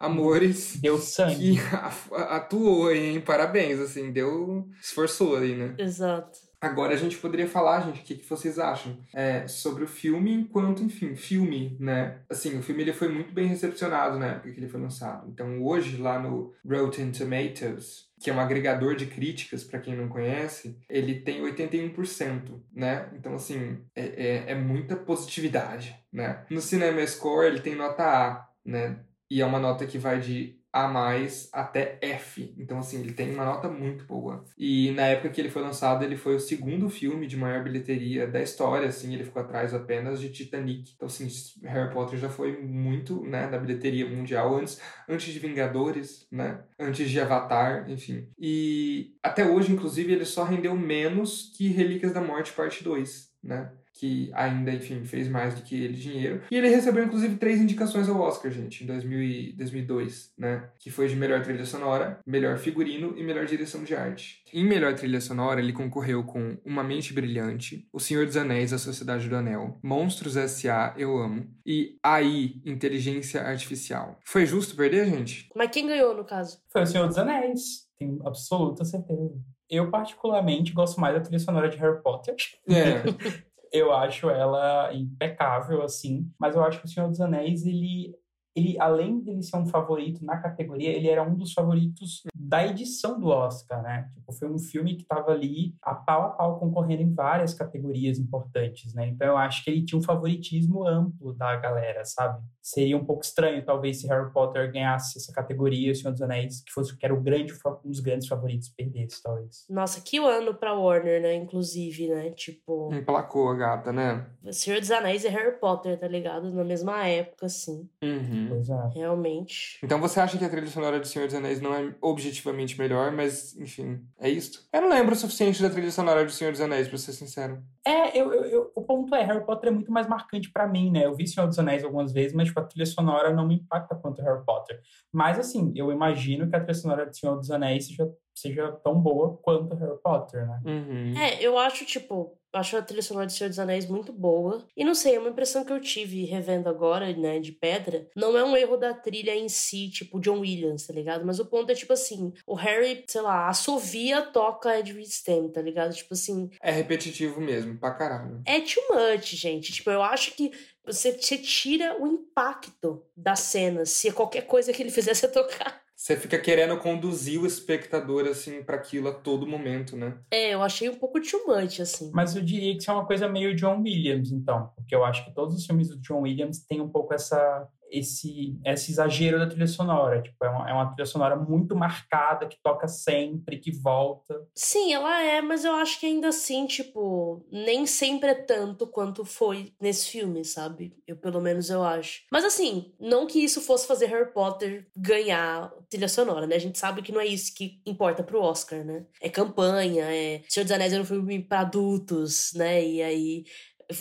Speaker 1: amores.
Speaker 3: Deu sangue.
Speaker 1: Que atuou, hein? Parabéns, assim, deu. esforçou ali, né?
Speaker 2: Exato.
Speaker 1: Agora a gente poderia falar, gente, o que, que vocês acham é, sobre o filme enquanto, enfim, filme, né? Assim, o filme ele foi muito bem recepcionado na época que ele foi lançado. Então, hoje, lá no Rotten Tomatoes, que é um agregador de críticas, para quem não conhece, ele tem 81%, né? Então, assim, é, é, é muita positividade, né? No Cinema Score, ele tem nota A, né? E é uma nota que vai de a mais até F. Então, assim, ele tem uma nota muito boa. E na época que ele foi lançado, ele foi o segundo filme de maior bilheteria da história, assim, ele ficou atrás apenas de Titanic. Então, assim, Harry Potter já foi muito, né, da bilheteria mundial antes, antes de Vingadores, né, antes de Avatar, enfim. E até hoje, inclusive, ele só rendeu menos que Relíquias da Morte Parte 2, né? Que ainda, enfim, fez mais do que ele dinheiro. E ele recebeu, inclusive, três indicações ao Oscar, gente, em 2000 e 2002, né? Que foi de melhor trilha sonora, melhor figurino e melhor direção de arte. Em melhor trilha sonora, ele concorreu com Uma Mente Brilhante, O Senhor dos Anéis, A Sociedade do Anel, Monstros S.A., Eu Amo, e AI, Inteligência Artificial. Foi justo perder, gente?
Speaker 2: Mas quem ganhou, no caso?
Speaker 3: Foi O Senhor dos Anéis, tenho absoluta certeza. Eu, particularmente, gosto mais da trilha sonora de Harry Potter.
Speaker 1: É.
Speaker 3: eu acho ela impecável, assim. Mas eu acho que o Senhor dos Anéis, ele ele, além de ele ser um favorito na categoria, ele era um dos favoritos da edição do Oscar, né? Tipo, foi um filme que estava ali a pau a pau concorrendo em várias categorias importantes, né? Então eu acho que ele tinha um favoritismo amplo da galera, sabe? Seria um pouco estranho, talvez, se Harry Potter ganhasse essa categoria, O Senhor dos Anéis, que fosse que era o grande, um dos grandes favoritos, perdesse, talvez.
Speaker 2: Nossa, que ano pra Warner, né? Inclusive, né? Tipo.
Speaker 1: Emplacou a gata, né?
Speaker 2: O Senhor dos Anéis e Harry Potter, tá ligado? Na mesma época, assim.
Speaker 1: Uhum.
Speaker 3: Pois é.
Speaker 2: Realmente.
Speaker 1: Então você acha que a trilha sonora do Senhor dos Anéis não é objetivamente melhor, mas, enfim, é isso? Eu não lembro o suficiente da trilha sonora do Senhor dos Anéis, pra ser sincero.
Speaker 3: É, eu, eu, eu o ponto é, Harry Potter é muito mais marcante para mim, né? Eu vi Senhor dos Anéis algumas vezes, mas tipo, a trilha sonora não me impacta quanto Harry Potter. Mas, assim, eu imagino que a trilha sonora do Senhor dos Anéis seja, seja tão boa quanto Harry Potter, né?
Speaker 1: Uhum.
Speaker 2: É, eu acho, tipo, acho a trilha sonora de Senhor dos Anéis muito boa. E não sei, é uma impressão que eu tive revendo agora, né, de pedra. Não é um erro da trilha em si, tipo John Williams, tá ligado? Mas o ponto é, tipo assim, o Harry, sei lá, assovia, toca Ed Stem, tá ligado? Tipo assim.
Speaker 1: É repetitivo mesmo, pra caralho.
Speaker 2: É too much, gente. Tipo, eu acho que você, você tira o impacto da cena se qualquer coisa que ele fizesse tocar.
Speaker 1: Você fica querendo conduzir o espectador, assim, para aquilo a todo momento, né?
Speaker 2: É, eu achei um pouco much, assim.
Speaker 3: Mas eu diria que isso é uma coisa meio John Williams, então. Porque eu acho que todos os filmes do John Williams têm um pouco essa esse, esse exagero da trilha sonora. Tipo, é uma, é uma trilha sonora muito marcada, que toca sempre, que volta.
Speaker 2: Sim, ela é, mas eu acho que ainda assim, tipo, nem sempre é tanto quanto foi nesse filme, sabe? Eu, pelo menos, eu acho. Mas assim, não que isso fosse fazer Harry Potter ganhar trilha sonora, né? A gente sabe que não é isso que importa pro Oscar, né? É campanha, é... Senhor dos Anéis era um filme pra adultos, né? E aí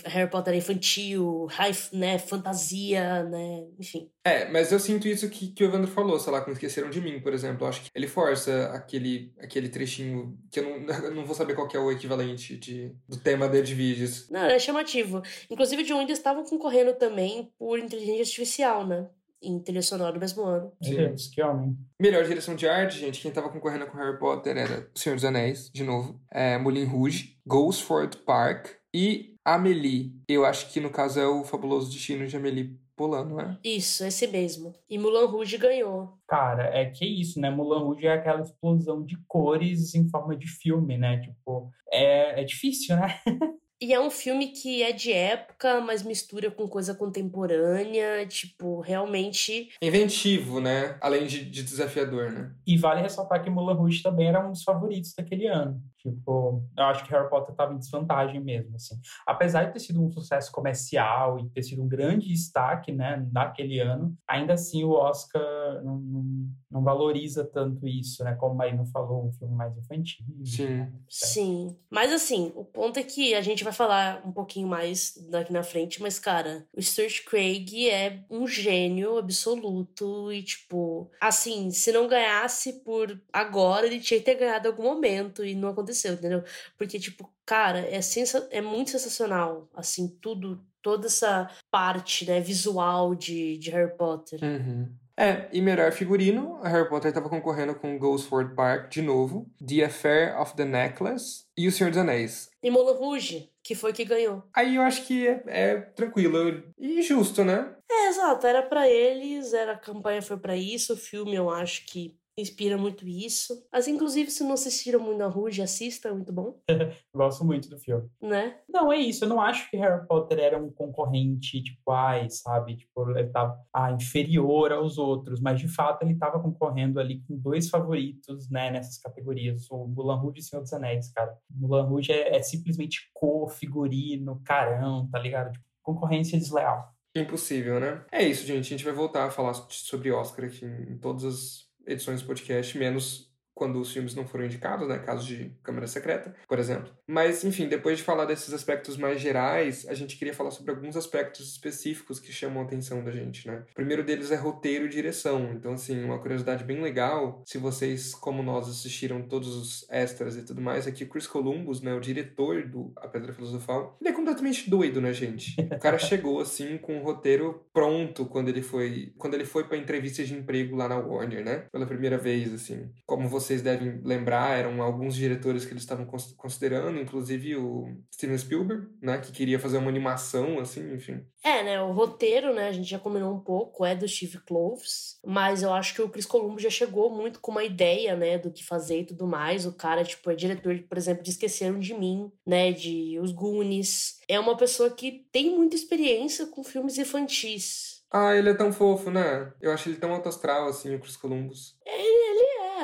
Speaker 2: Harry Potter infantil, high, né, fantasia, né, enfim.
Speaker 1: É, mas eu sinto isso que, que o Evandro falou, sei lá, quando esqueceram de mim, por exemplo. Eu acho que ele força aquele, aquele trechinho que eu não, eu não vou saber qual é o equivalente de, do tema de vídeos.
Speaker 2: Não, é chamativo. Inclusive, de onde estavam concorrendo também por inteligência artificial, né? Em trilha sonora do mesmo ano.
Speaker 3: Sim. Deus, que homem.
Speaker 1: Melhor direção de arte, gente, quem tava concorrendo com Harry Potter era O Senhor dos Anéis, de novo. É, Moulin Rouge, Gosford Park e Amélie. Eu acho que no caso é o fabuloso destino de Amélie Poulain, não é?
Speaker 2: Isso, esse mesmo. E Mulan Rouge ganhou.
Speaker 3: Cara, é que isso, né? Mulan Rouge é aquela explosão de cores em forma de filme, né? Tipo, é, é difícil, né?
Speaker 2: E é um filme que é de época, mas mistura com coisa contemporânea, tipo, realmente.
Speaker 1: Inventivo, né? Além de, de desafiador, né?
Speaker 3: E vale ressaltar que Mulan Rouge também era um dos favoritos daquele ano. Tipo, eu acho que Harry Potter estava em desvantagem mesmo, assim. Apesar de ter sido um sucesso comercial e ter sido um grande destaque, né, naquele ano, ainda assim o Oscar não, não, não valoriza tanto isso, né, como a Marina falou, um filme mais infantil.
Speaker 1: Sim.
Speaker 3: Né?
Speaker 2: Sim. Mas assim, o ponto é que a gente vai falar um pouquinho mais daqui na frente, mas cara, o Stuart Craig é um gênio absoluto e tipo, assim, se não ganhasse por agora, ele tinha que ter ganhado em algum momento e não aconteceu aconteceu, entendeu? Porque, tipo, cara, é, sensa é muito sensacional, assim, tudo, toda essa parte, né, visual de, de Harry Potter.
Speaker 1: Uhum. É, e melhor figurino, a Harry Potter estava concorrendo com Gosford Park de novo, The Affair of the Necklace e O Senhor dos Anéis.
Speaker 2: E Moulin Rouge, que foi que ganhou.
Speaker 1: Aí eu acho que é, é tranquilo e justo, né?
Speaker 2: É, exato, era para eles, era a campanha foi para isso, o filme eu acho que inspira muito isso. Mas, inclusive, se não assistiram muito na Rouge, assista, é muito bom.
Speaker 3: Gosto muito do filme.
Speaker 2: Né?
Speaker 3: Não, é isso. Eu não acho que Harry Potter era um concorrente, tipo, ai, sabe? Tipo, ele tava ah, inferior aos outros. Mas, de fato, ele tava concorrendo ali com dois favoritos, né? Nessas categorias. O Mulan Rouge e o Senhor dos Anéis, cara. O Mulan Rouge é, é simplesmente cor, figurino, carão, tá ligado? Tipo, concorrência desleal.
Speaker 1: Impossível, né? É isso, gente. A gente vai voltar a falar sobre Oscar aqui em todas as edições podcast, menos quando os filmes não foram indicados, né? Caso de Câmara Secreta, por exemplo. Mas, enfim, depois de falar desses aspectos mais gerais, a gente queria falar sobre alguns aspectos específicos que chamam a atenção da gente, né? O primeiro deles é roteiro e direção. Então, assim, uma curiosidade bem legal, se vocês, como nós, assistiram todos os extras e tudo mais, é que Chris Columbus, né, o diretor do A Pedra Filosofal, ele é completamente doido, né, gente? O cara chegou, assim, com o roteiro pronto quando ele foi quando ele foi pra entrevista de emprego lá na Warner, né? Pela primeira vez, assim. Como você vocês devem lembrar, eram alguns diretores que eles estavam considerando, inclusive o Steven Spielberg, né, que queria fazer uma animação, assim, enfim.
Speaker 2: É, né, o roteiro, né, a gente já combinou um pouco, é do Steve Kloves, mas eu acho que o Chris Columbus já chegou muito com uma ideia, né, do que fazer e tudo mais. O cara, tipo, é diretor, por exemplo, de Esqueceram de Mim, né, de Os Goonies. É uma pessoa que tem muita experiência com filmes infantis.
Speaker 1: Ah, ele é tão fofo, né? Eu acho ele tão alto astral, assim, o Chris Columbus.
Speaker 2: Ele, ele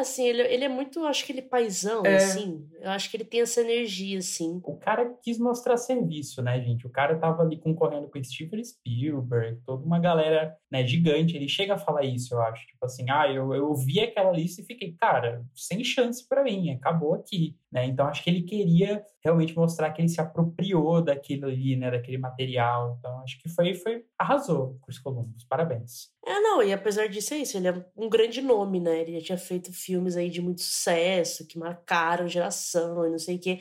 Speaker 2: assim, ele, ele é muito, acho que ele paizão, é. assim. Eu acho que ele tem essa energia, assim.
Speaker 3: O cara quis mostrar serviço, né, gente? O cara tava ali concorrendo com Steven Spielberg, toda uma galera, né, gigante. Ele chega a falar isso, eu acho. Tipo assim, ah, eu, eu vi aquela lista e fiquei, cara, sem chance para mim, acabou aqui, né? Então acho que ele queria realmente mostrar que ele se apropriou daquilo ali, né, daquele material. Então acho que foi, foi arrasou, Chris Columbus. Parabéns.
Speaker 2: É, não, e apesar disso é isso, ele é um grande nome, né? Ele já tinha feito filmes aí de muito sucesso, que marcaram geração e não sei o quê.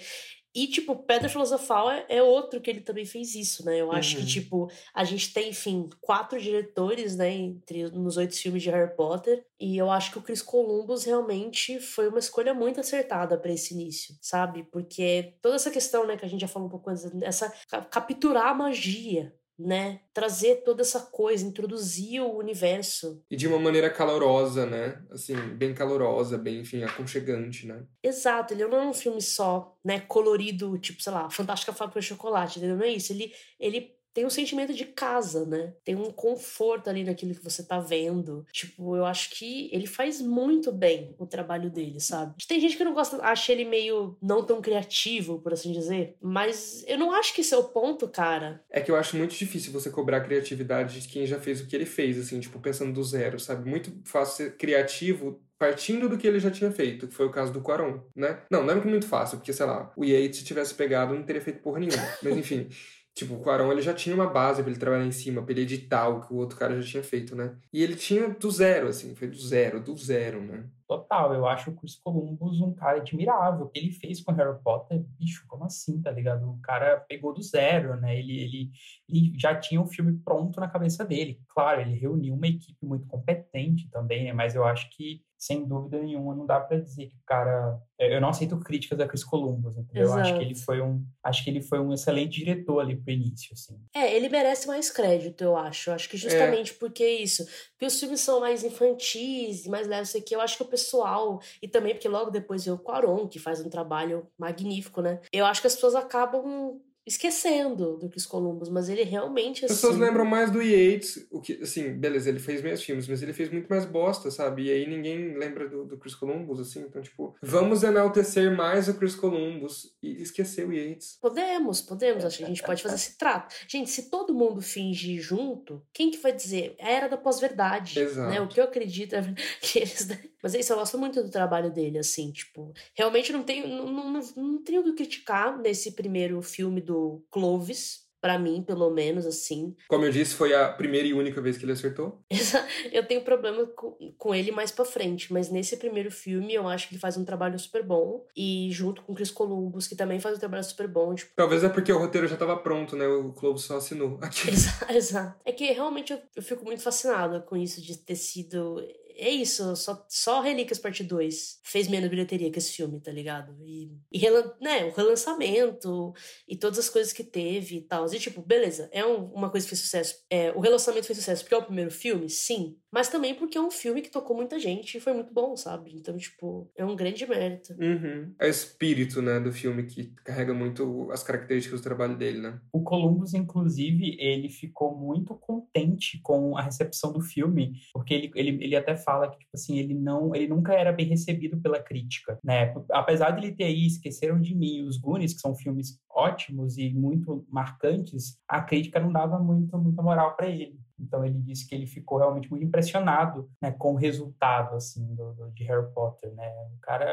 Speaker 2: E, tipo, Pedra Filosofal é, é, outro que ele também fez isso, né? Eu acho uhum. que, tipo, a gente tem, enfim, quatro diretores, né, entre nos oito filmes de Harry Potter. E eu acho que o Chris Columbus realmente foi uma escolha muito acertada para esse início, sabe? Porque toda essa questão, né, que a gente já falou um pouco antes, essa capturar a magia, né? Trazer toda essa coisa, introduzir o universo.
Speaker 1: E de uma maneira calorosa, né? Assim, bem calorosa, bem, enfim, aconchegante, né?
Speaker 2: Exato, ele não é um filme só, né, colorido, tipo, sei lá, Fantástica Fábrica de Chocolate, entendeu? Não é isso. Ele, ele tem um sentimento de casa, né? Tem um conforto ali naquilo que você tá vendo. Tipo, eu acho que ele faz muito bem o trabalho dele, sabe? Tem gente que não gosta, acha ele meio não tão criativo, por assim dizer. Mas eu não acho que esse é o ponto, cara.
Speaker 1: É que eu acho muito difícil você cobrar a criatividade de quem já fez o que ele fez, assim, tipo, pensando do zero, sabe? Muito fácil ser criativo partindo do que ele já tinha feito, que foi o caso do Quaron, né? Não, não é muito fácil, porque, sei lá, o Yates tivesse pegado não teria feito porra nenhuma. Mas enfim. Tipo, o Quaron ele já tinha uma base para ele trabalhar em cima, pra ele editar o que o outro cara já tinha feito, né? E ele tinha do zero, assim, foi do zero, do zero, né?
Speaker 3: Total, eu acho o Chris Columbus um cara admirável. O que ele fez com Harry Potter, bicho, como assim, tá ligado? O cara pegou do zero, né? Ele, ele, ele já tinha o um filme pronto na cabeça dele. Claro, ele reuniu uma equipe muito competente também, né? Mas eu acho que sem dúvida nenhuma, não dá para dizer que o cara. Eu não aceito críticas da Chris Columbus, entendeu? Eu acho que ele foi um, acho que ele foi um excelente diretor ali pro início, assim.
Speaker 2: É, ele merece mais crédito, eu acho. Eu acho que justamente é. porque é isso, porque os filmes são mais infantis, mais leves aqui, eu acho que o pessoal e também porque logo depois veio o Quaron, que faz um trabalho magnífico, né? Eu acho que as pessoas acabam esquecendo do Chris Columbus, mas ele realmente
Speaker 1: As
Speaker 2: assim.
Speaker 1: pessoas lembram mais do Yates, o que, assim, beleza, ele fez meus filmes, mas ele fez muito mais bosta, sabe? E aí ninguém lembra do, do Chris Columbus, assim, então, tipo, vamos enaltecer mais o Chris Columbus e esquecer o Yates.
Speaker 2: Podemos, podemos. Acho que a gente pode fazer esse trato. Gente, se todo mundo fingir junto, quem que vai dizer? É a era da pós-verdade.
Speaker 1: Exato.
Speaker 2: Né? O que eu acredito é que eles. Mas é isso, eu gosto muito do trabalho dele, assim, tipo. Realmente não tenho, não, não, não, tenho o que criticar nesse primeiro filme do Clovis. Pra mim, pelo menos, assim.
Speaker 1: Como eu disse, foi a primeira e única vez que ele acertou.
Speaker 2: Eu tenho problema com, com ele mais pra frente, mas nesse primeiro filme eu acho que ele faz um trabalho super bom. E junto com Chris Columbus, que também faz um trabalho super bom, tipo.
Speaker 1: Talvez é porque o roteiro já tava pronto, né? O Clovis só assinou. Aqui.
Speaker 2: Exato, exato. É que realmente eu, eu fico muito fascinada com isso de ter sido. É isso, só, só Relíquias Parte 2 fez menos bilheteria que esse filme, tá ligado? E, e relan- né, o relançamento e todas as coisas que teve e tal. E tipo, beleza, é um- uma coisa que fez sucesso. É, o relançamento fez sucesso porque é o primeiro filme, sim. Mas também porque é um filme que tocou muita gente e foi muito bom, sabe? Então, tipo, é um grande mérito.
Speaker 1: Uhum. É o espírito, né, do filme que carrega muito as características do trabalho dele, né?
Speaker 3: O Columbus, inclusive, ele ficou muito contente com a recepção do filme, porque ele, ele, ele até fala que, tipo assim, ele não ele nunca era bem recebido pela crítica, né? Apesar de ele ter aí Esqueceram de Mim e Os Goonies, que são filmes ótimos e muito marcantes, a crítica não dava muito, muita moral para ele. Então ele disse que ele ficou realmente muito impressionado né, com o resultado assim do, do- de Harry Potter, né? O cara,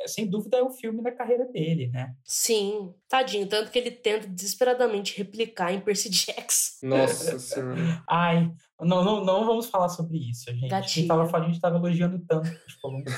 Speaker 3: é, sem dúvida, é o filme da carreira dele, né?
Speaker 2: Sim, tadinho. Tanto que ele tenta desesperadamente replicar em Percy Jackson.
Speaker 1: Nossa senhora.
Speaker 3: Ai, não, não, não vamos falar sobre isso, gente. A gente tava, a gente tava elogiando tanto Columbus.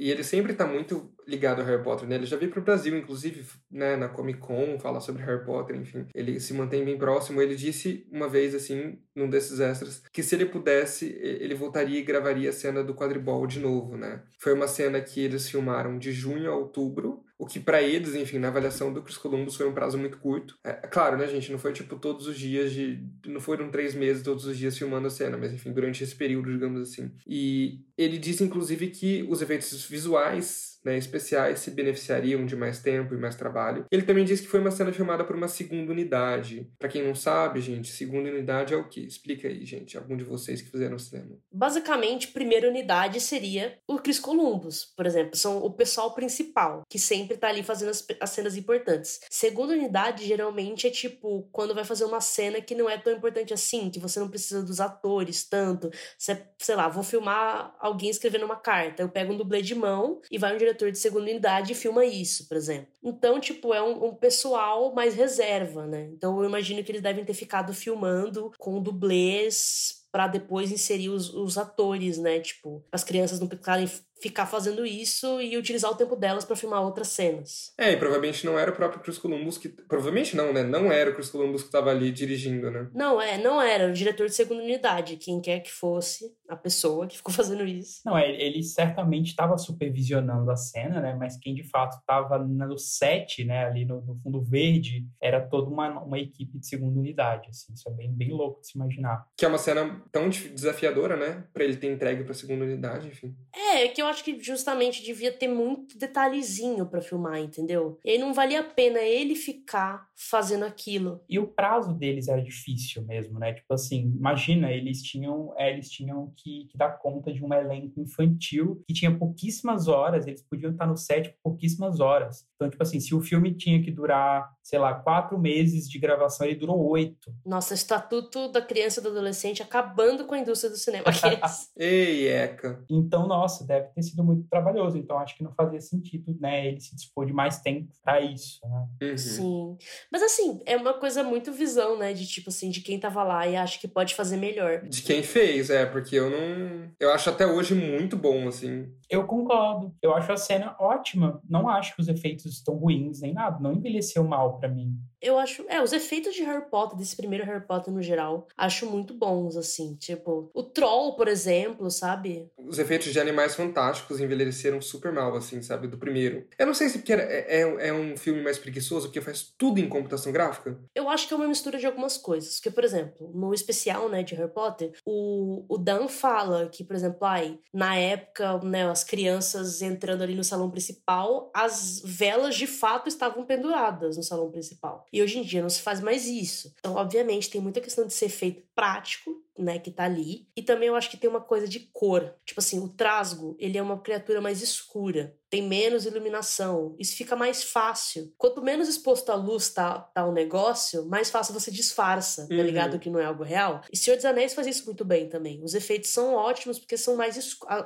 Speaker 1: E ele sempre tá muito ligado ao Harry Potter, né? Ele já veio pro Brasil, inclusive, né, na Comic Con, falar sobre Harry Potter, enfim. Ele se mantém bem próximo. Ele disse uma vez, assim, num desses extras, que se ele pudesse, ele voltaria e gravaria a cena do quadribol de novo, né? Foi uma cena que eles filmaram de junho a outubro, o que pra eles, enfim, na avaliação do Chris Columbus foi um prazo muito curto. É, é claro, né, gente? Não foi tipo todos os dias de. Não foram três meses todos os dias filmando a cena, mas enfim, durante esse período, digamos assim. E ele disse, inclusive, que os efeitos visuais. Né, especiais se beneficiariam de mais tempo e mais trabalho. Ele também disse que foi uma cena filmada por uma segunda unidade. Pra quem não sabe, gente, segunda unidade é o quê? Explica aí, gente, algum de vocês que fizeram cinema.
Speaker 2: Basicamente, primeira unidade seria o Chris Columbus, por exemplo. São o pessoal principal, que sempre tá ali fazendo as, as cenas importantes. Segunda unidade, geralmente, é tipo, quando vai fazer uma cena que não é tão importante assim, que você não precisa dos atores tanto. Você, sei lá, vou filmar alguém escrevendo uma carta. Eu pego um dublê de mão e vai um diretor de segunda unidade filma isso, por exemplo. Então, tipo, é um, um pessoal mais reserva, né? Então eu imagino que eles devem ter ficado filmando com dublês pra depois inserir os, os atores, né? Tipo, as crianças não ficarem ficar fazendo isso e utilizar o tempo delas pra filmar outras cenas.
Speaker 1: É, e provavelmente não era o próprio Chris Columbus que. Provavelmente não, né? Não era o Chris Columbus que tava ali dirigindo, né?
Speaker 2: Não, é, não era o diretor de segunda unidade, quem quer que fosse a pessoa que ficou fazendo isso.
Speaker 3: Não, ele, ele certamente estava supervisionando a cena, né? Mas quem de fato estava no set, né? Ali no, no fundo verde, era toda uma, uma equipe de segunda unidade, assim. Isso é bem, bem louco de se imaginar.
Speaker 1: Que é uma cena tão desafiadora, né? Pra ele ter entregue pra segunda unidade, enfim.
Speaker 2: É, que eu acho que justamente devia ter muito detalhezinho pra filmar, entendeu? E aí não valia a pena ele ficar fazendo aquilo.
Speaker 3: E o prazo deles era difícil mesmo, né? Tipo assim, imagina, eles tinham, é, eles tinham que, que dar conta de um elenco infantil que tinha pouquíssimas horas, eles podiam estar no set por pouquíssimas horas. Então, tipo assim, se o filme tinha que durar, sei lá, quatro meses de gravação, ele durou oito.
Speaker 2: Nossa, estatuto da criança e do adolescente acabando com a indústria do cinema. Aqueles.
Speaker 1: Ei, Eca.
Speaker 3: Então, nossa, deve ter sido muito trabalhoso. Então, acho que não fazia sentido, né, ele se dispor de mais tempo para isso, né?
Speaker 1: Uhum.
Speaker 2: Sim. Mas assim, é uma coisa muito visão, né? De tipo assim, de quem tava lá e acha que pode fazer melhor.
Speaker 1: De quem fez, é, porque eu não. Eu acho até hoje muito bom, assim.
Speaker 3: Eu concordo. Eu acho a cena ótima. Não acho que os efeitos estão ruins nem nada. Não envelheceu mal para mim.
Speaker 2: Eu acho. É, os efeitos de Harry Potter, desse primeiro Harry Potter no geral, acho muito bons, assim. Tipo, o Troll, por exemplo, sabe?
Speaker 1: Os efeitos de Animais Fantásticos envelheceram super mal, assim, sabe? Do primeiro. Eu não sei se porque era- é, é, é um filme mais preguiçoso, porque faz tudo em computação gráfica.
Speaker 2: Eu acho que é uma mistura de algumas coisas. Porque, por exemplo, no especial, né, de Harry Potter, o, o Dan fala que, por exemplo, ai, na época, né, as as crianças entrando ali no salão principal, as velas de fato estavam penduradas no salão principal. E hoje em dia não se faz mais isso. Então, obviamente, tem muita questão de ser feito prático, né, que tá ali. E também eu acho que tem uma coisa de cor. Tipo assim, o trasgo, ele é uma criatura mais escura, tem menos iluminação. Isso fica mais fácil. Quanto menos exposto à luz tá, tá o negócio, mais fácil você disfarça, tá uhum. ligado? Que não é algo real. E Senhor dos Anéis faz isso muito bem também. Os efeitos são ótimos porque são mais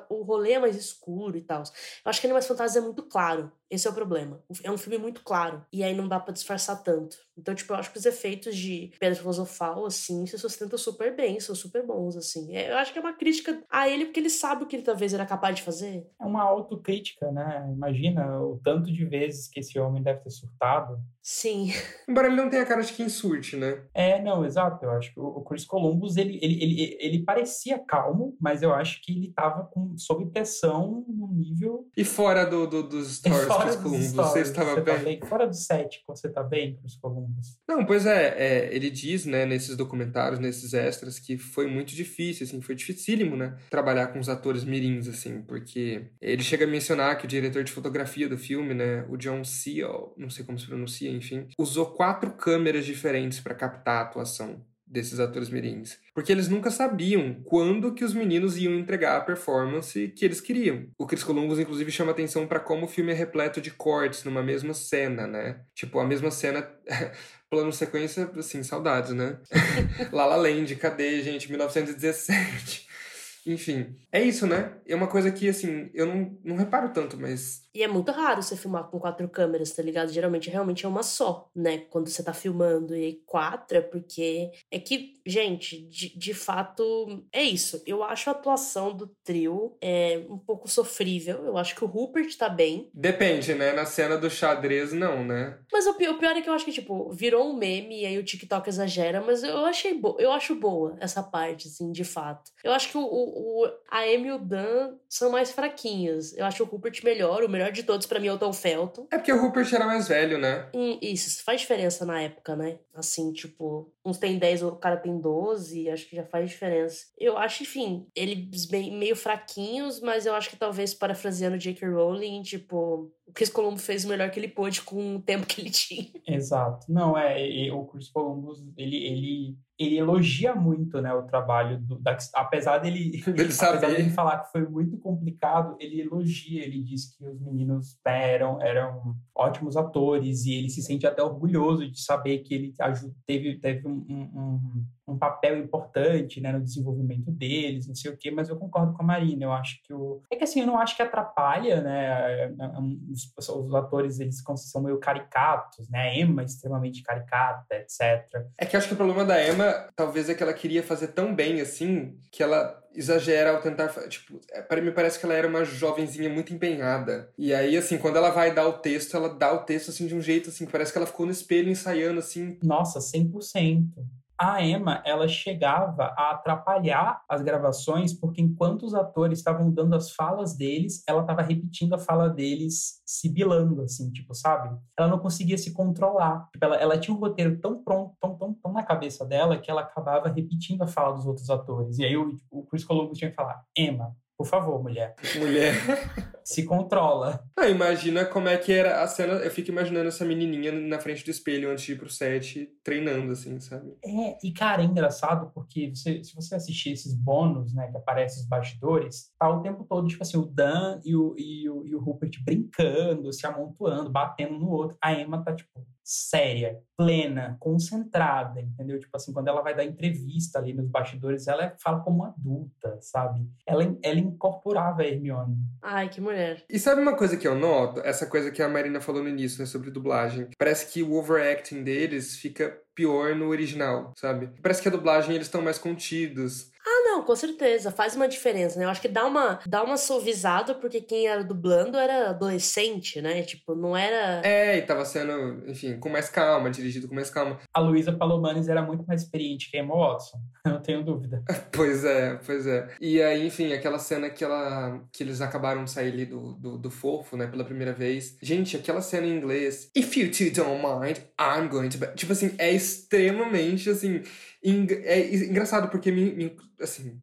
Speaker 2: o rolê é mais escuro e tal. Eu acho que Animais Fantásticos é muito claro. Esse é o problema. É um filme muito claro. E aí não dá para disfarçar tanto. Então, tipo, eu acho que os efeitos de Pedra Filosofal, assim, se sustentam super bem, são super bons, assim. É, eu acho que é uma crítica a ele porque ele sabe o que ele talvez era capaz de fazer.
Speaker 3: É uma autocrítica, né? Imagina o tanto de vezes que esse homem deve ter surtado.
Speaker 2: Sim.
Speaker 1: Embora ele não tenha cara de quem surte, né?
Speaker 3: É, não, exato. Eu acho que o Chris Columbus, ele, ele, ele, ele parecia calmo, mas eu acho que ele tava com, sob pressão no nível...
Speaker 1: E fora do, do dos stories, Chris Columbus, você estava
Speaker 3: você
Speaker 1: bem?
Speaker 3: Tá bem? Fora do set, você tá bem, Chris Columbus?
Speaker 1: Não, pois é, é, ele diz, né, nesses documentários, nesses extras, que foi muito difícil, assim, foi dificílimo, né, trabalhar com os atores mirins, assim, porque ele chega a mencionar que o diretor de fotografia do filme, né, o John Seal, não sei como se pronuncia, enfim, usou quatro câmeras diferentes para captar a atuação desses atores mirins. Porque eles nunca sabiam quando que os meninos iam entregar a performance que eles queriam. O Chris Columbus, inclusive, chama atenção para como o filme é repleto de cortes numa mesma cena, né? Tipo, a mesma cena... plano sequência, assim, saudades, né? La La Land, cadê, gente? 1917. Enfim, é isso, né? É uma coisa que, assim, eu não, não reparo tanto, mas.
Speaker 2: E é muito raro você filmar com quatro câmeras, tá ligado? Geralmente, realmente é uma só, né? Quando você tá filmando. E quatro é porque. É que, gente, de, de fato, é isso. Eu acho a atuação do trio é um pouco sofrível. Eu acho que o Rupert tá bem.
Speaker 1: Depende, né? Na cena do xadrez, não, né?
Speaker 2: Mas o pior, o pior é que eu acho que, tipo, virou um meme e aí o TikTok exagera, mas eu achei boa. Eu acho boa essa parte, assim, de fato. Eu acho que o, o, a Amy e o Dan são mais fraquinhos. Eu acho o Rupert melhor. O melhor de todos para mim é o Tom Felton.
Speaker 1: É porque o Rupert era mais velho, né?
Speaker 2: Hum, isso, faz diferença na época, né? Assim, tipo, uns tem 10, o cara tem 12, acho que já faz diferença. Eu acho, enfim, eles bem, meio fraquinhos, mas eu acho que talvez parafraseando J.K. Rowling, tipo, o Chris Columbus fez o melhor que ele pôde com o tempo que ele tinha.
Speaker 3: Exato. Não, é, o Chris Columbus, ele, ele ele elogia muito né, o trabalho do, da, apesar dele
Speaker 1: ele apesar
Speaker 3: dele falar que foi muito complicado ele elogia ele diz que os meninos eram eram ótimos atores e ele se sente até orgulhoso de saber que ele teve teve um, um, um papel importante né, no desenvolvimento deles não sei o quê mas eu concordo com a Marina eu acho que o é que assim eu não acho que atrapalha né os, os atores eles são meio caricatos né a Emma é extremamente caricata etc
Speaker 1: é que eu acho que o problema da Emma talvez é que ela queria fazer tão bem assim que ela exagera ao tentar. Tipo, é, para mim parece que ela era uma jovenzinha muito empenhada. E aí, assim, quando ela vai dar o texto, ela dá o texto assim de um jeito assim, que parece que ela ficou no espelho ensaiando assim.
Speaker 3: Nossa, 100% a Emma ela chegava a atrapalhar as gravações porque enquanto os atores estavam dando as falas deles, ela estava repetindo a fala deles sibilando, assim, tipo, sabe? Ela não conseguia se controlar. Tipo, ela, ela tinha um roteiro tão pronto, tão, tão, tão na cabeça dela que ela acabava repetindo a fala dos outros atores. E aí o, o Chris Columbus tinha que falar, Emma, por favor, mulher.
Speaker 1: Mulher.
Speaker 3: Se controla.
Speaker 1: Ah, imagina como é que era a cena. Eu fico imaginando essa menininha na frente do espelho antes de ir pro set, treinando, assim, sabe?
Speaker 3: É, e cara, é engraçado porque você, se você assistir esses bônus, né, que aparecem os bastidores, tá o tempo todo, tipo assim, o Dan e o, e o, e o Rupert brincando, se amontoando, batendo no outro. A Emma tá, tipo, séria, plena, concentrada, entendeu? Tipo assim, quando ela vai dar entrevista ali nos bastidores, ela fala como adulta, sabe? Ela, ela incorporava a Hermione.
Speaker 2: Ai, que mulher.
Speaker 1: E sabe uma coisa que eu noto? Essa coisa que a Marina falou no início, né, sobre dublagem. Parece que o overacting deles fica pior no original, sabe? Parece que a dublagem eles estão mais contidos.
Speaker 2: Não, com certeza. Faz uma diferença, né? Eu acho que dá uma, dá uma suavizada, porque quem era dublando era adolescente, né? Tipo, não era.
Speaker 1: É, e tava sendo, enfim, com mais calma, dirigido com mais calma.
Speaker 3: A Luísa Palomanes era muito mais experiente que a Emma Watson, não tenho dúvida.
Speaker 1: pois é, pois é. E aí, enfim, aquela cena que, ela, que eles acabaram de sair ali do, do, do fofo, né, pela primeira vez. Gente, aquela cena em inglês. If you two don't mind, I'm going to. Tipo assim, é extremamente, assim é engraçado porque, me, me, assim,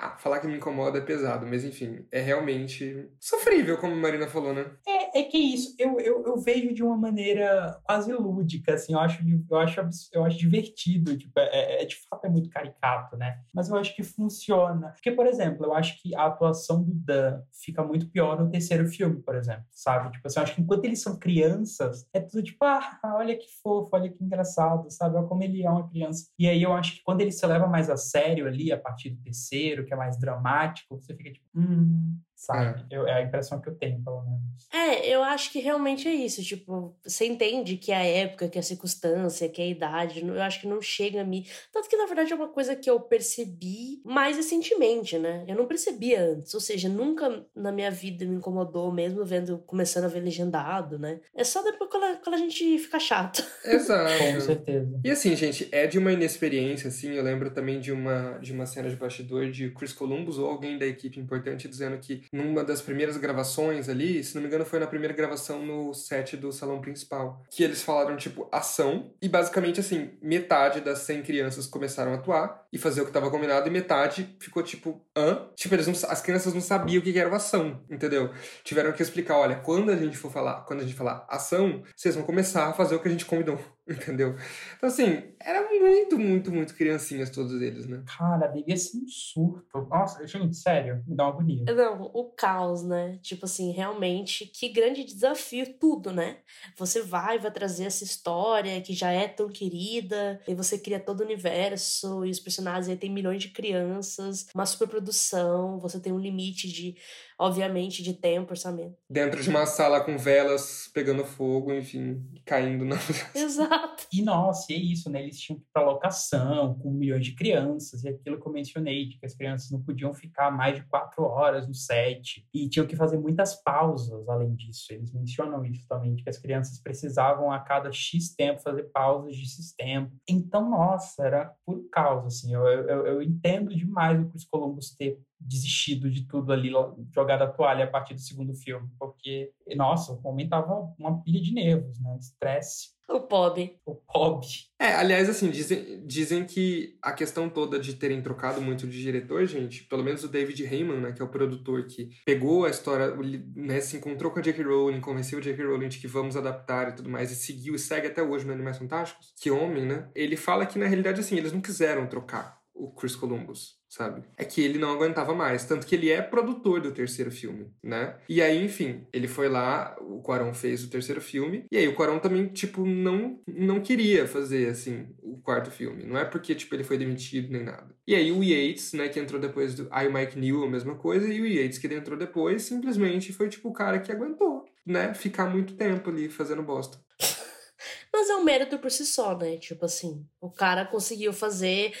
Speaker 1: Ah, falar que me incomoda é pesado, mas enfim, é realmente sofrível, como a Marina falou, né?
Speaker 3: É, é que isso, eu, eu, eu vejo de uma maneira quase lúdica, assim, eu acho, eu acho, eu acho divertido, tipo, é, é, é, de fato é muito caricato, né? Mas eu acho que funciona. Porque, por exemplo, eu acho que a atuação do Dan fica muito pior no terceiro filme, por exemplo, sabe? Tipo assim, eu acho que enquanto eles são crianças, é tudo tipo, ah, olha que fofo, olha que engraçado, sabe? Olha como ele é uma criança. E aí eu acho que quando ele se leva mais a sério ali, a partir do terceiro, que é mais dramático, você fica tipo, hum, sabe? É. Eu, é a impressão que eu tenho, pelo menos.
Speaker 2: É, eu acho que realmente é isso. Tipo, você entende que a época, que a circunstância, que a idade, eu acho que não chega a mim. Tanto que, na verdade, é uma coisa que eu percebi mais recentemente, né? Eu não percebia antes. Ou seja, nunca na minha vida me incomodou, mesmo vendo, começando a ver legendado, né? É só depois quando a, quando a gente fica chato.
Speaker 1: Exato.
Speaker 3: Com certeza.
Speaker 1: E assim, gente, é de uma inexperiência, assim. Eu lembro também de uma, de uma cena de bastidor de Chris Columbus ou alguém da equipe importante dizendo que numa das primeiras gravações ali, se não me engano foi na primeira gravação no set do salão principal, que eles falaram tipo ação e basicamente assim, metade das 100 crianças começaram a atuar e fazer o que estava combinado e metade ficou tipo, hã? Tipo, eles não, as crianças não sabiam o que era ação, entendeu? Tiveram que explicar, olha, quando a gente for falar, quando a gente falar ação, vocês vão começar a fazer o que a gente combinou. Entendeu? Então, assim, era muito, muito, muito criancinhas todos eles, né?
Speaker 3: Cara, devia ser um surto. Nossa, gente, sério, me dá uma agonia.
Speaker 2: Não, o caos, né? Tipo assim, realmente, que grande desafio tudo, né? Você vai, vai trazer essa história que já é tão querida, e você cria todo o universo, e os personagens aí tem milhões de crianças, uma superprodução, você tem um limite de obviamente, de tempo, orçamento.
Speaker 1: Dentro de uma sala com velas pegando fogo, enfim, caindo na.
Speaker 2: Exato.
Speaker 3: E nossa, e é isso, né? Eles tinham que ir pra locação com milhões de crianças, e aquilo que eu mencionei, de que as crianças não podiam ficar mais de quatro horas no set, e tinham que fazer muitas pausas além disso. Eles mencionam isso também, de que as crianças precisavam a cada X tempo fazer pausas de X tempo. Então, nossa, era por causa, assim. Eu, eu, eu entendo demais o Chris Columbus ter desistido de tudo ali, jogado a toalha a partir do segundo filme, porque, nossa, o homem tava uma pilha de nervos, né? Estresse.
Speaker 2: O pobre.
Speaker 3: O pobre.
Speaker 1: É, aliás, assim, dizem, dizem que a questão toda de terem trocado muito de diretor, gente, pelo menos o David Heyman, né, que é o produtor que pegou a história, né, se encontrou com a J.K. Rowling, convenceu a J.K. Rowling de que vamos adaptar e tudo mais, e seguiu e segue até hoje no Animais Fantásticos, que homem, né? Ele fala que, na realidade, assim, eles não quiseram trocar o Chris Columbus sabe? É que ele não aguentava mais, tanto que ele é produtor do terceiro filme, né? E aí, enfim, ele foi lá, o Quaron fez o terceiro filme, e aí o Quaron também, tipo, não, não queria fazer, assim, o quarto filme. Não é porque, tipo, ele foi demitido nem nada. E aí o Yates, né, que entrou depois do... O Mike New, a mesma coisa, e o Yates, que entrou depois, simplesmente foi, tipo, o cara que aguentou, né? Ficar muito tempo ali fazendo bosta.
Speaker 2: Mas é um mérito por si só, né? Tipo assim, o cara conseguiu fazer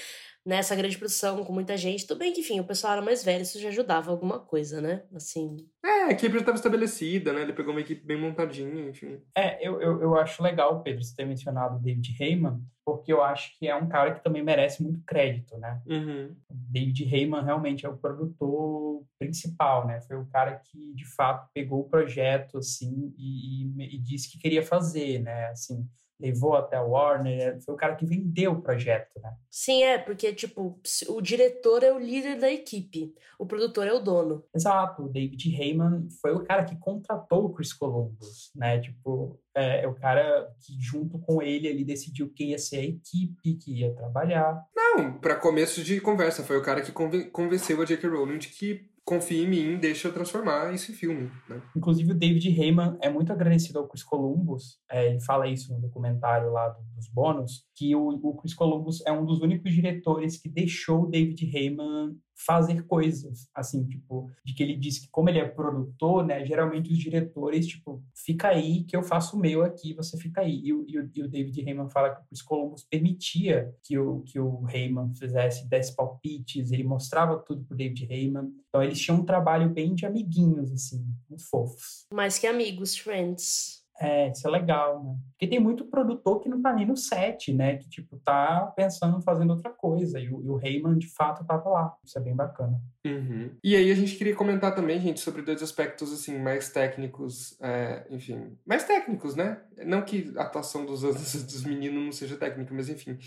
Speaker 2: nessa grande produção com muita gente. Tudo bem que, enfim, o pessoal era mais velho, isso já ajudava alguma coisa, né? Assim.
Speaker 1: É, a equipe já estava estabelecida, né? Ele pegou uma equipe bem montadinha, enfim.
Speaker 3: É, eu, eu, eu acho legal, Pedro, você ter mencionado o David Heyman, porque eu acho que é um cara que também merece muito crédito, né?
Speaker 1: Uhum.
Speaker 3: David Heyman realmente é o produtor principal, né? Foi o cara que, de fato, pegou o projeto, assim, e, e, e disse que queria fazer, né? Assim, levou até a Warner, foi o cara que vendeu o projeto, né?
Speaker 2: Sim, é, porque, tipo, o diretor é o líder da equipe, o produtor é o dono.
Speaker 3: Exato, o David Heyman foi o cara que contratou o Chris Columbus, né? Tipo, é, é o cara que, junto com ele, ele decidiu quem ia ser a equipe que ia trabalhar.
Speaker 1: Não, para começo de conversa, foi o cara que convenceu a J.K. Rowling de que confia em mim, deixa eu transformar esse filme. Né?
Speaker 3: Inclusive, o David Heyman é muito agradecido ao Chris Columbus. É, ele fala isso no documentário lá dos bônus, que o, o Chris Columbus é um dos únicos diretores que deixou o David Heyman fazer coisas, assim, tipo, de que ele diz que como ele é produtor, né, geralmente os diretores, tipo, fica aí que eu faço o meu aqui, você fica aí. E, e, e o David Heyman fala que o Chris Columbus permitia que o, que o Heyman fizesse, desse palpites, ele mostrava tudo pro David Heyman. Então eles tinham um trabalho bem de amiguinhos, assim, muito fofos.
Speaker 2: Mais que amigos, friends.
Speaker 3: É, isso é legal, né? Porque tem muito produtor que não tá nem no set, né? Que, tipo, tá pensando em fazendo outra coisa. E o, e o Heyman, de fato, tava lá. Isso é bem bacana.
Speaker 1: Uhum. E aí a gente queria comentar também, gente, sobre dois aspectos, assim, mais técnicos, é, enfim... Mais técnicos, né? Não que a atuação dos, dos meninos não seja técnica, mas, enfim...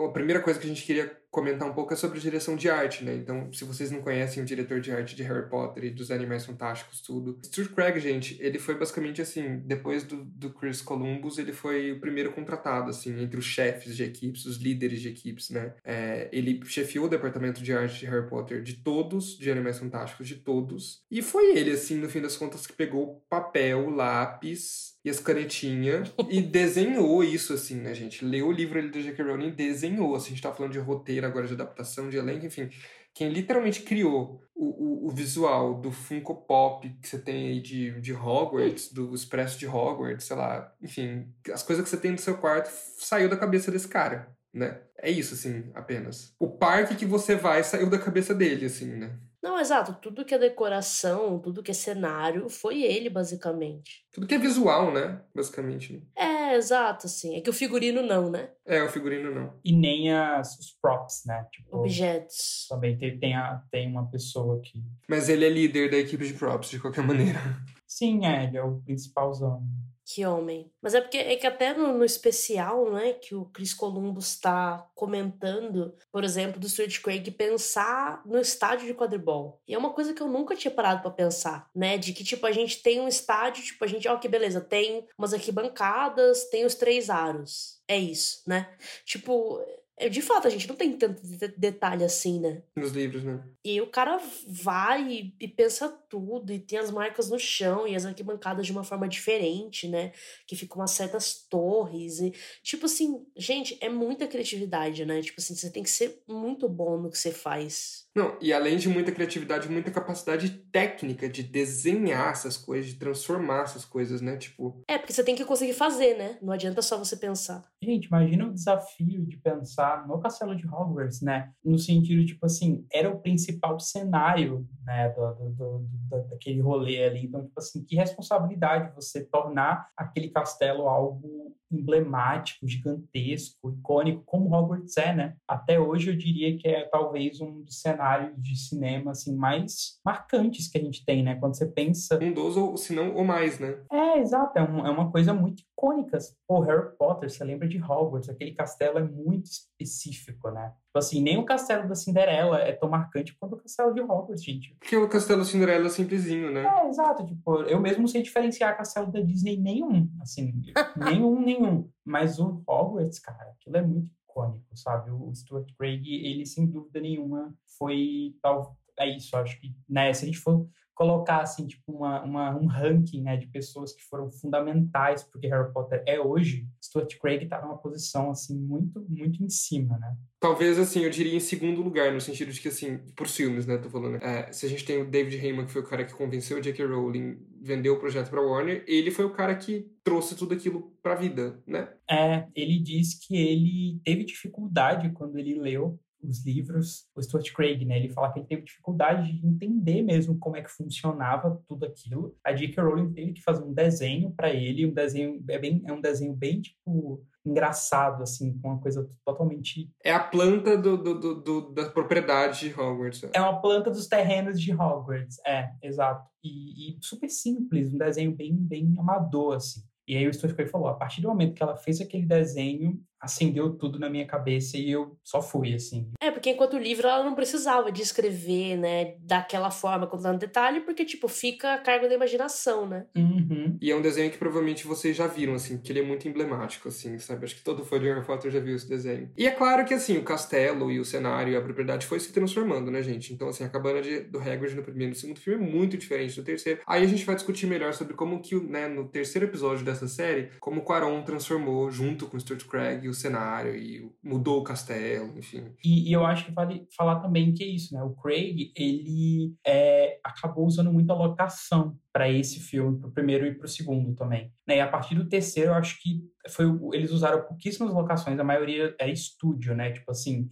Speaker 1: A primeira coisa que a gente queria comentar um pouco é sobre a direção de arte, né? Então, se vocês não conhecem o diretor de arte de Harry Potter e dos Animais Fantásticos, tudo. Stuart Craig, gente, ele foi basicamente assim, depois do, do Chris Columbus, ele foi o primeiro contratado, assim, entre os chefes de equipes, os líderes de equipes, né? É, ele chefiou o departamento de arte de Harry Potter de todos, de Animais Fantásticos, de todos. E foi ele, assim, no fim das contas, que pegou papel, lápis e as canetinhas e desenhou isso, assim, né, gente? Leu o livro ali do J.K. Rowling e desenhou. Assim, a gente tá falando de roteiro agora, de adaptação, de elenco, enfim. Quem literalmente criou o, o, o visual do Funko Pop que você tem aí de, de Hogwarts, do Expresso de Hogwarts, sei lá, enfim, as coisas que você tem no seu quarto saiu da cabeça desse cara, né? É isso, assim, apenas. O parque que você vai saiu da cabeça dele, assim, né?
Speaker 2: Não, exato. Tudo que é decoração, tudo que é cenário, foi ele, basicamente.
Speaker 1: Tudo que é visual, né? Basicamente. Né?
Speaker 2: É, exato, assim. É que o figurino não, né?
Speaker 1: É, o figurino não.
Speaker 3: E nem as, os props, né?
Speaker 2: Tipo, Objetos.
Speaker 3: Também tem, tem, a, tem uma pessoa que.
Speaker 1: Mas ele é líder da equipe de props, de qualquer maneira.
Speaker 3: Sim, é, ele é o principalzão.
Speaker 2: Que homem. Mas é porque é que até no, no especial, né, que o Chris Columbus está comentando, por exemplo, do Stuart Craig pensar no estádio de quadribol. E é uma coisa que eu nunca tinha parado para pensar, né, de que tipo a gente tem um estádio, tipo a gente, ó, que beleza, tem umas arquibancadas, tem os três aros. É isso, né? Tipo, de fato, a gente não tem tanto detalhe assim, né?
Speaker 1: Nos livros, né?
Speaker 2: E o cara vai e pensa tudo, e tem as marcas no chão e as arquibancadas de uma forma diferente, né? Que ficam umas certas torres. E, tipo assim, gente, é muita criatividade, né? Tipo assim, você tem que ser muito bom no que você faz.
Speaker 1: Não, e além de muita criatividade, muita capacidade técnica de desenhar essas coisas, de transformar essas coisas, né? Tipo.
Speaker 2: É, porque você tem que conseguir fazer, né? Não adianta só você pensar.
Speaker 3: Gente, imagina o desafio de pensar no castelo de Hogwarts, né? No sentido, tipo assim, era o principal cenário, né? Do, do, do, do daquele rolê ali. Então, tipo assim, que responsabilidade você tornar aquele castelo algo emblemático, gigantesco, icônico, como Hogwarts é, né? Até hoje eu diria que é talvez um dos cenários de cinema assim mais marcantes que a gente tem, né? Quando você pensa
Speaker 1: um dos ou se não ou mais, né?
Speaker 3: É, exato, é, um, é uma coisa muito icônica. Pô, Harry Potter, você lembra de Hogwarts? Aquele castelo é muito específico, né? Tipo assim, nem o castelo da Cinderela é tão marcante quanto o castelo de Hogwarts, gente.
Speaker 1: Porque o castelo da Cinderela é simplesinho, né?
Speaker 3: É, exato. Tipo, eu mesmo sei diferenciar castelo da Disney nenhum, assim, nenhum, nenhum. Mas o Hogwarts, cara, aquilo é muito icônico, sabe? O Stuart Craig, ele sem dúvida nenhuma foi tal é isso, acho que, né, se a gente for colocar assim tipo uma, uma, um ranking né, de pessoas que foram fundamentais porque Harry Potter é hoje Stuart Craig está numa posição assim muito muito em cima né
Speaker 1: talvez assim eu diria em segundo lugar no sentido de que assim por filmes né tô falando é, se a gente tem o David Heyman que foi o cara que convenceu o J.K. Rowling vendeu o projeto para Warner ele foi o cara que trouxe tudo aquilo para vida né
Speaker 3: é ele diz que ele teve dificuldade quando ele leu os livros, o Stuart Craig, né? Ele fala que ele teve dificuldade de entender mesmo como é que funcionava tudo aquilo. A J.K. Rowling teve que fazer um desenho para ele, um desenho é bem é um desenho bem tipo engraçado assim, com uma coisa totalmente
Speaker 1: É a planta do, do, do, do da propriedade de Hogwarts.
Speaker 3: É uma planta dos terrenos de Hogwarts, é, exato. E, e super simples, um desenho bem bem amador assim. E aí o Stuart Craig falou, a partir do momento que ela fez aquele desenho, acendeu tudo na minha cabeça e eu só fui, assim.
Speaker 2: É, porque enquanto o livro ela não precisava de escrever, né, daquela forma, contando detalhe, porque, tipo, fica a cargo da imaginação, né?
Speaker 3: Uhum.
Speaker 1: E é um desenho que provavelmente vocês já viram, assim, que ele é muito emblemático, assim, sabe? Acho que todo fã de Harry Potter já viu esse desenho. E é claro que, assim, o castelo e o cenário e a propriedade foi se transformando, né, gente? Então, assim, a cabana de, do Hagrid no primeiro e no segundo filme é muito diferente do terceiro. Aí a gente vai discutir melhor sobre como que, né, no terceiro episódio dessa série, como o Quaron transformou, junto com o Stuart Craig, o cenário e mudou o castelo, enfim.
Speaker 3: E, e, eu acho que vale falar também que é isso, né? O Craig, ele é, acabou usando muita locação para esse filme, para o primeiro e para o segundo também. Né? E a partir do terceiro, eu acho que foi eles usaram pouquíssimas locações, a maioria era estúdio, né? Tipo assim,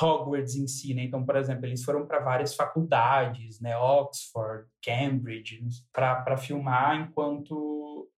Speaker 3: Hogwarts em si, né? Então, por exemplo, eles foram para várias faculdades, né? Oxford, Cambridge, para filmar, enquanto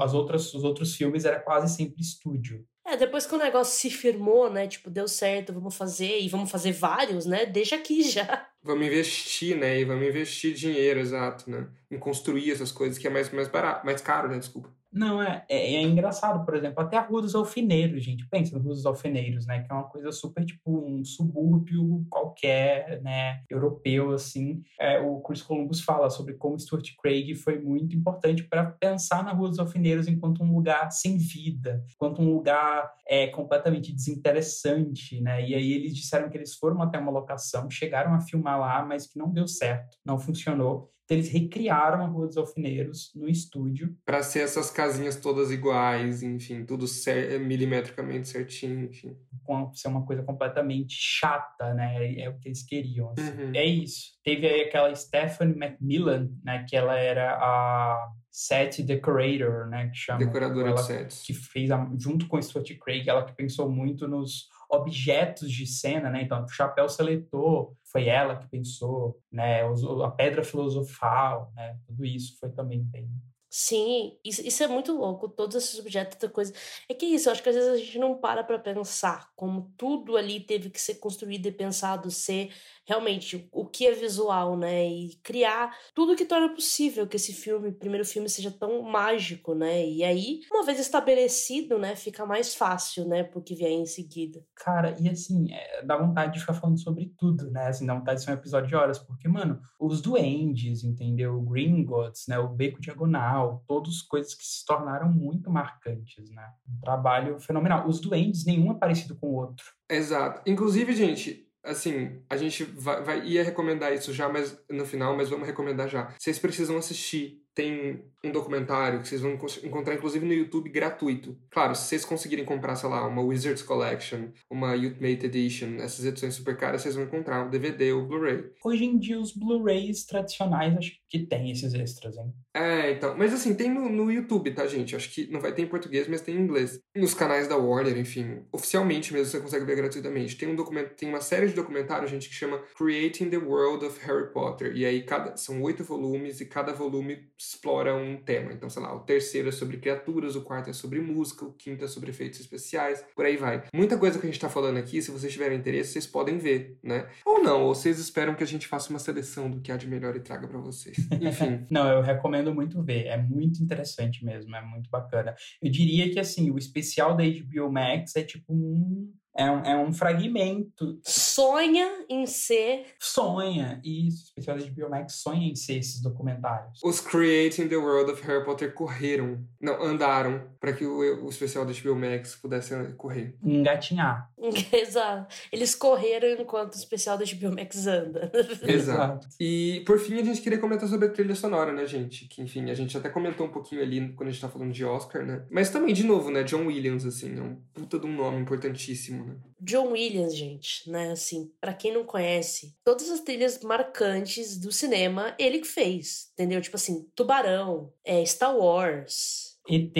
Speaker 3: as outras, os outros filmes era quase sempre estúdio.
Speaker 2: É, depois que o negócio se firmou, né? Tipo, deu certo, vamos fazer e vamos fazer vários, né? Deixa aqui já.
Speaker 1: Vamos investir, né? E vamos investir dinheiro, exato, né? Em construir essas coisas que é mais, mais barato, mais caro, né? Desculpa.
Speaker 3: Não, é, é, é, engraçado, por exemplo, até a Rua dos Alfineiros, gente. Pensa na Rua dos Alfineiros, né? Que é uma coisa super, tipo, um subúrbio qualquer, né? Europeu, assim. É, o Chris Columbus fala sobre como Stuart Craig foi muito importante para pensar na Rua dos Alfineiros enquanto um lugar sem vida, enquanto um lugar é, completamente desinteressante, né? E aí eles disseram que eles foram até uma locação, chegaram a filmar lá, mas que não deu certo, não funcionou. Então, eles recriaram a Rua dos Alfineiros no estúdio.
Speaker 1: Para ser essas casinhas todas iguais, enfim, tudo cer milimetricamente certinho, enfim.
Speaker 3: Com ser uma coisa completamente chata, né? É, é o que eles queriam. Assim. Uhum. É isso. Teve aí aquela Stephanie Macmillan, né? Que ela era a set decorator, né? Que chama.
Speaker 1: Decoradora
Speaker 3: ela,
Speaker 1: de sets.
Speaker 3: Que fez, a, junto com Stuart Craig, ela que pensou muito nos objetos de cena, né? Então, o chapéu seletor foi ela que pensou, né? A pedra filosofal, né? Tudo isso foi também bem
Speaker 2: Sim, isso, isso é muito louco, todos esses objetos, da coisa. É que é isso, eu acho que às vezes a gente não para para pensar como tudo ali teve que ser construído e pensado ser realmente o que é visual, né? E criar tudo que torna possível que esse filme, primeiro filme, seja tão mágico, né? E aí, uma vez estabelecido, né, fica mais fácil, né, porque vier em seguida.
Speaker 3: Cara, e assim, é, dá vontade de ficar falando sobre tudo, né? Assim, dá vontade de ser um episódio de horas, porque, mano, os duendes, entendeu? O Gringotts, né? O Beco Diagonal, todas coisas que se tornaram muito marcantes, né? Um trabalho fenomenal. Os duendes, nenhum é parecido com o outro.
Speaker 1: Exato. Inclusive, gente, assim, a gente vai, vai, ia recomendar isso já mas, no final, mas vamos recomendar já. Vocês precisam assistir tem um documentário que vocês vão encontrar, inclusive, no YouTube gratuito. Claro, se vocês conseguirem comprar, sei lá, uma Wizards Collection, uma Ultimate Edition, essas edições super caras, vocês vão encontrar o DVD ou o Blu-ray.
Speaker 3: Hoje em dia, os Blu-rays tradicionais, acho que tem esses extras, hein?
Speaker 1: É, então. Mas assim, tem no, no YouTube, tá, gente? Acho que não vai ter em português, mas tem em inglês. Nos canais da Warner, enfim. Oficialmente mesmo, você consegue ver gratuitamente. Tem um documento, tem uma série de documentários, gente, que chama Creating the World of Harry Potter. E aí, cada, são oito volumes e cada volume explora um tema. Então, sei lá, o terceiro é sobre criaturas, o quarto é sobre música, o quinto é sobre efeitos especiais, por aí vai. Muita coisa que a gente tá falando aqui, se vocês tiverem interesse, vocês podem ver, né? Ou não, ou vocês esperam que a gente faça uma seleção do que há de melhor e traga para vocês. Enfim.
Speaker 3: não, eu recomendo muito ver. É muito interessante mesmo, é muito bacana. Eu diria que, assim, o especial da HBO Max é tipo um é um, é um fragmento.
Speaker 2: Sonha em ser.
Speaker 3: Sonha, isso. Especial de Biomax sonha em ser esses documentários.
Speaker 1: Os Creating the World of Harry Potter correram. Não, andaram para que o, o especial da HBO Max pudesse correr.
Speaker 3: Engatinhar.
Speaker 2: Exato. Eles correram enquanto o especial da HBO Max anda.
Speaker 1: Exato. E por fim a gente queria comentar sobre a trilha sonora, né, gente? Que enfim, a gente até comentou um pouquinho ali quando a gente tá falando de Oscar, né? Mas também, de novo, né, John Williams, assim, é um puta de um nome importantíssimo, né?
Speaker 2: John Williams, gente, né? Assim, para quem não conhece, todas as trilhas marcantes do cinema, ele que fez, entendeu? Tipo assim, Tubarão, é, Star Wars.
Speaker 3: ET.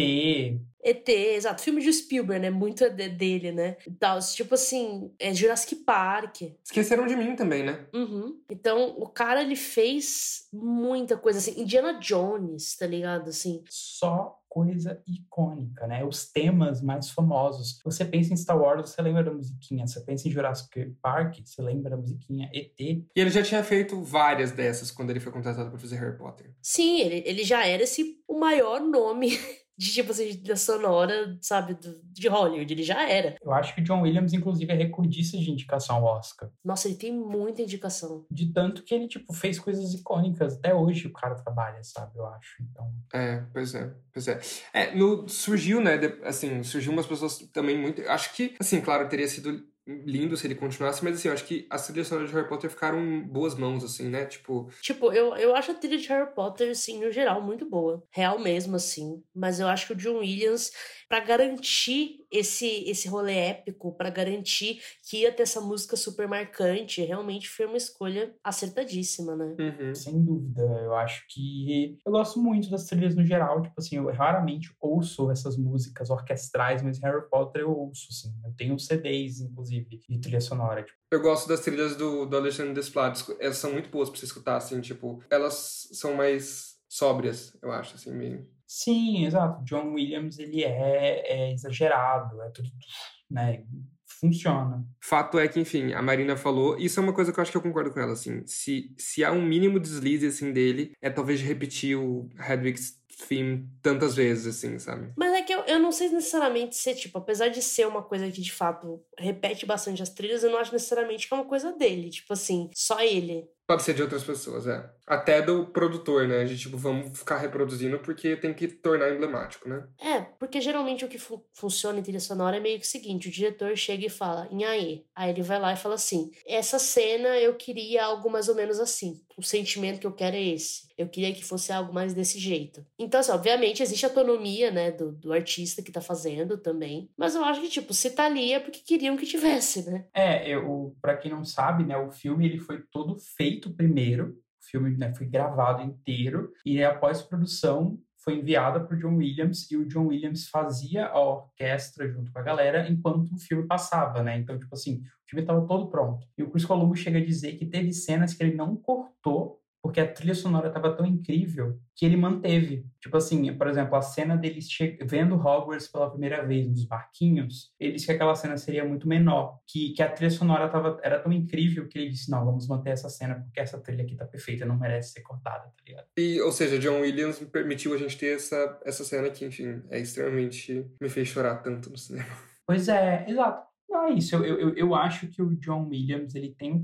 Speaker 2: ET, exato. Filme de Spielberg, né? Muito dele, né? E tal. Tipo assim, é Jurassic Park.
Speaker 1: Esqueceram de mim também, né?
Speaker 2: Uhum. Então, o cara, ele fez muita coisa, assim. Indiana Jones, tá ligado? Assim.
Speaker 3: Só coisa icônica, né? Os temas mais famosos. Você pensa em Star Wars, você lembra da musiquinha. Você pensa em Jurassic Park, você lembra da musiquinha ET. E
Speaker 1: ele já tinha feito várias dessas quando ele foi contratado para fazer Harry Potter.
Speaker 2: Sim, ele, ele já era esse o maior nome de tipo assim, de sonora, sabe, do, de Hollywood. Ele já era.
Speaker 3: Eu acho que John Williams, inclusive, é recordista de indicação ao Oscar.
Speaker 2: Nossa, ele tem muita indicação.
Speaker 3: De tanto que ele, tipo, fez coisas icônicas. Até hoje o cara trabalha, sabe, eu acho. Então.
Speaker 1: É, pois é, pois é. É, no, surgiu, né, de, assim, surgiu umas pessoas também muito. Acho que, assim, claro, teria sido lindo se ele continuasse, mas assim, eu acho que as trilhas sonoras de Harry Potter ficaram boas mãos, assim, né? Tipo.
Speaker 2: Tipo, eu, eu acho a trilha de Harry Potter, assim, no geral, muito boa. Real mesmo, assim. Mas eu acho que o John Williams, para garantir esse, esse rolê épico, para garantir que ia ter essa música super marcante, realmente foi uma escolha acertadíssima, né?
Speaker 1: Uhum.
Speaker 3: Sem dúvida. Eu acho que. Eu gosto muito das trilhas no geral. Tipo assim, eu raramente ouço essas músicas orquestrais, mas Harry Potter eu ouço, assim. Eu tenho CDs, inclusive de trilha sonora. Tipo.
Speaker 1: Eu gosto das trilhas do, do Alexandre Desplat. Elas são muito boas pra você escutar, assim, tipo, elas são mais sóbrias, eu acho, assim, meio.
Speaker 3: Sim, exato. John Williams, ele é, é exagerado, é tudo, né, funciona.
Speaker 1: Fato é que, enfim, a Marina falou, isso é uma coisa que eu acho que eu concordo com ela, assim, se, se há um mínimo deslize, assim, dele, é talvez de repetir o Hedwig's theme tantas vezes, assim, sabe?
Speaker 2: Mas é que eu, eu não sei necessariamente ser, tipo, apesar de ser uma coisa que de fato repete bastante as trilhas, eu não acho necessariamente que é uma coisa dele. Tipo assim, só ele.
Speaker 1: Pode ser de outras pessoas, é. Até do produtor, né? De tipo, vamos ficar reproduzindo porque tem que tornar emblemático, né?
Speaker 2: É, porque geralmente o que fu funciona em trilha sonora é meio que o seguinte: o diretor chega e fala, em aí. Aí ele vai lá e fala assim: essa cena eu queria algo mais ou menos assim. O sentimento que eu quero é esse. Eu queria que fosse algo mais desse jeito. Então, assim, obviamente existe autonomia, né, do, do artista que tá fazendo também. Mas eu acho que, tipo, se tá ali é porque queriam que tivesse, né?
Speaker 3: É, eu, pra quem não sabe, né, o filme ele foi todo feito primeiro. O filme né, foi gravado inteiro. E após produção, foi enviada para o John Williams e o John Williams fazia a orquestra junto com a galera enquanto o filme passava, né? Então, tipo assim, o filme estava todo pronto. E o Chris Columbus chega a dizer que teve cenas que ele não cortou porque a trilha sonora estava tão incrível que ele manteve. Tipo assim, por exemplo, a cena deles vendo Hogwarts pela primeira vez nos barquinhos, ele disse que aquela cena seria muito menor, que, que a trilha sonora tava, era tão incrível que ele disse, não, vamos manter essa cena porque essa trilha aqui tá perfeita, não merece ser cortada, tá ligado?
Speaker 1: E, ou seja, John Williams permitiu a gente ter essa, essa cena que, enfim, é extremamente... me fez chorar tanto no cinema.
Speaker 3: Pois é, exato. Não é isso, eu, eu, eu acho que o John Williams, ele tem um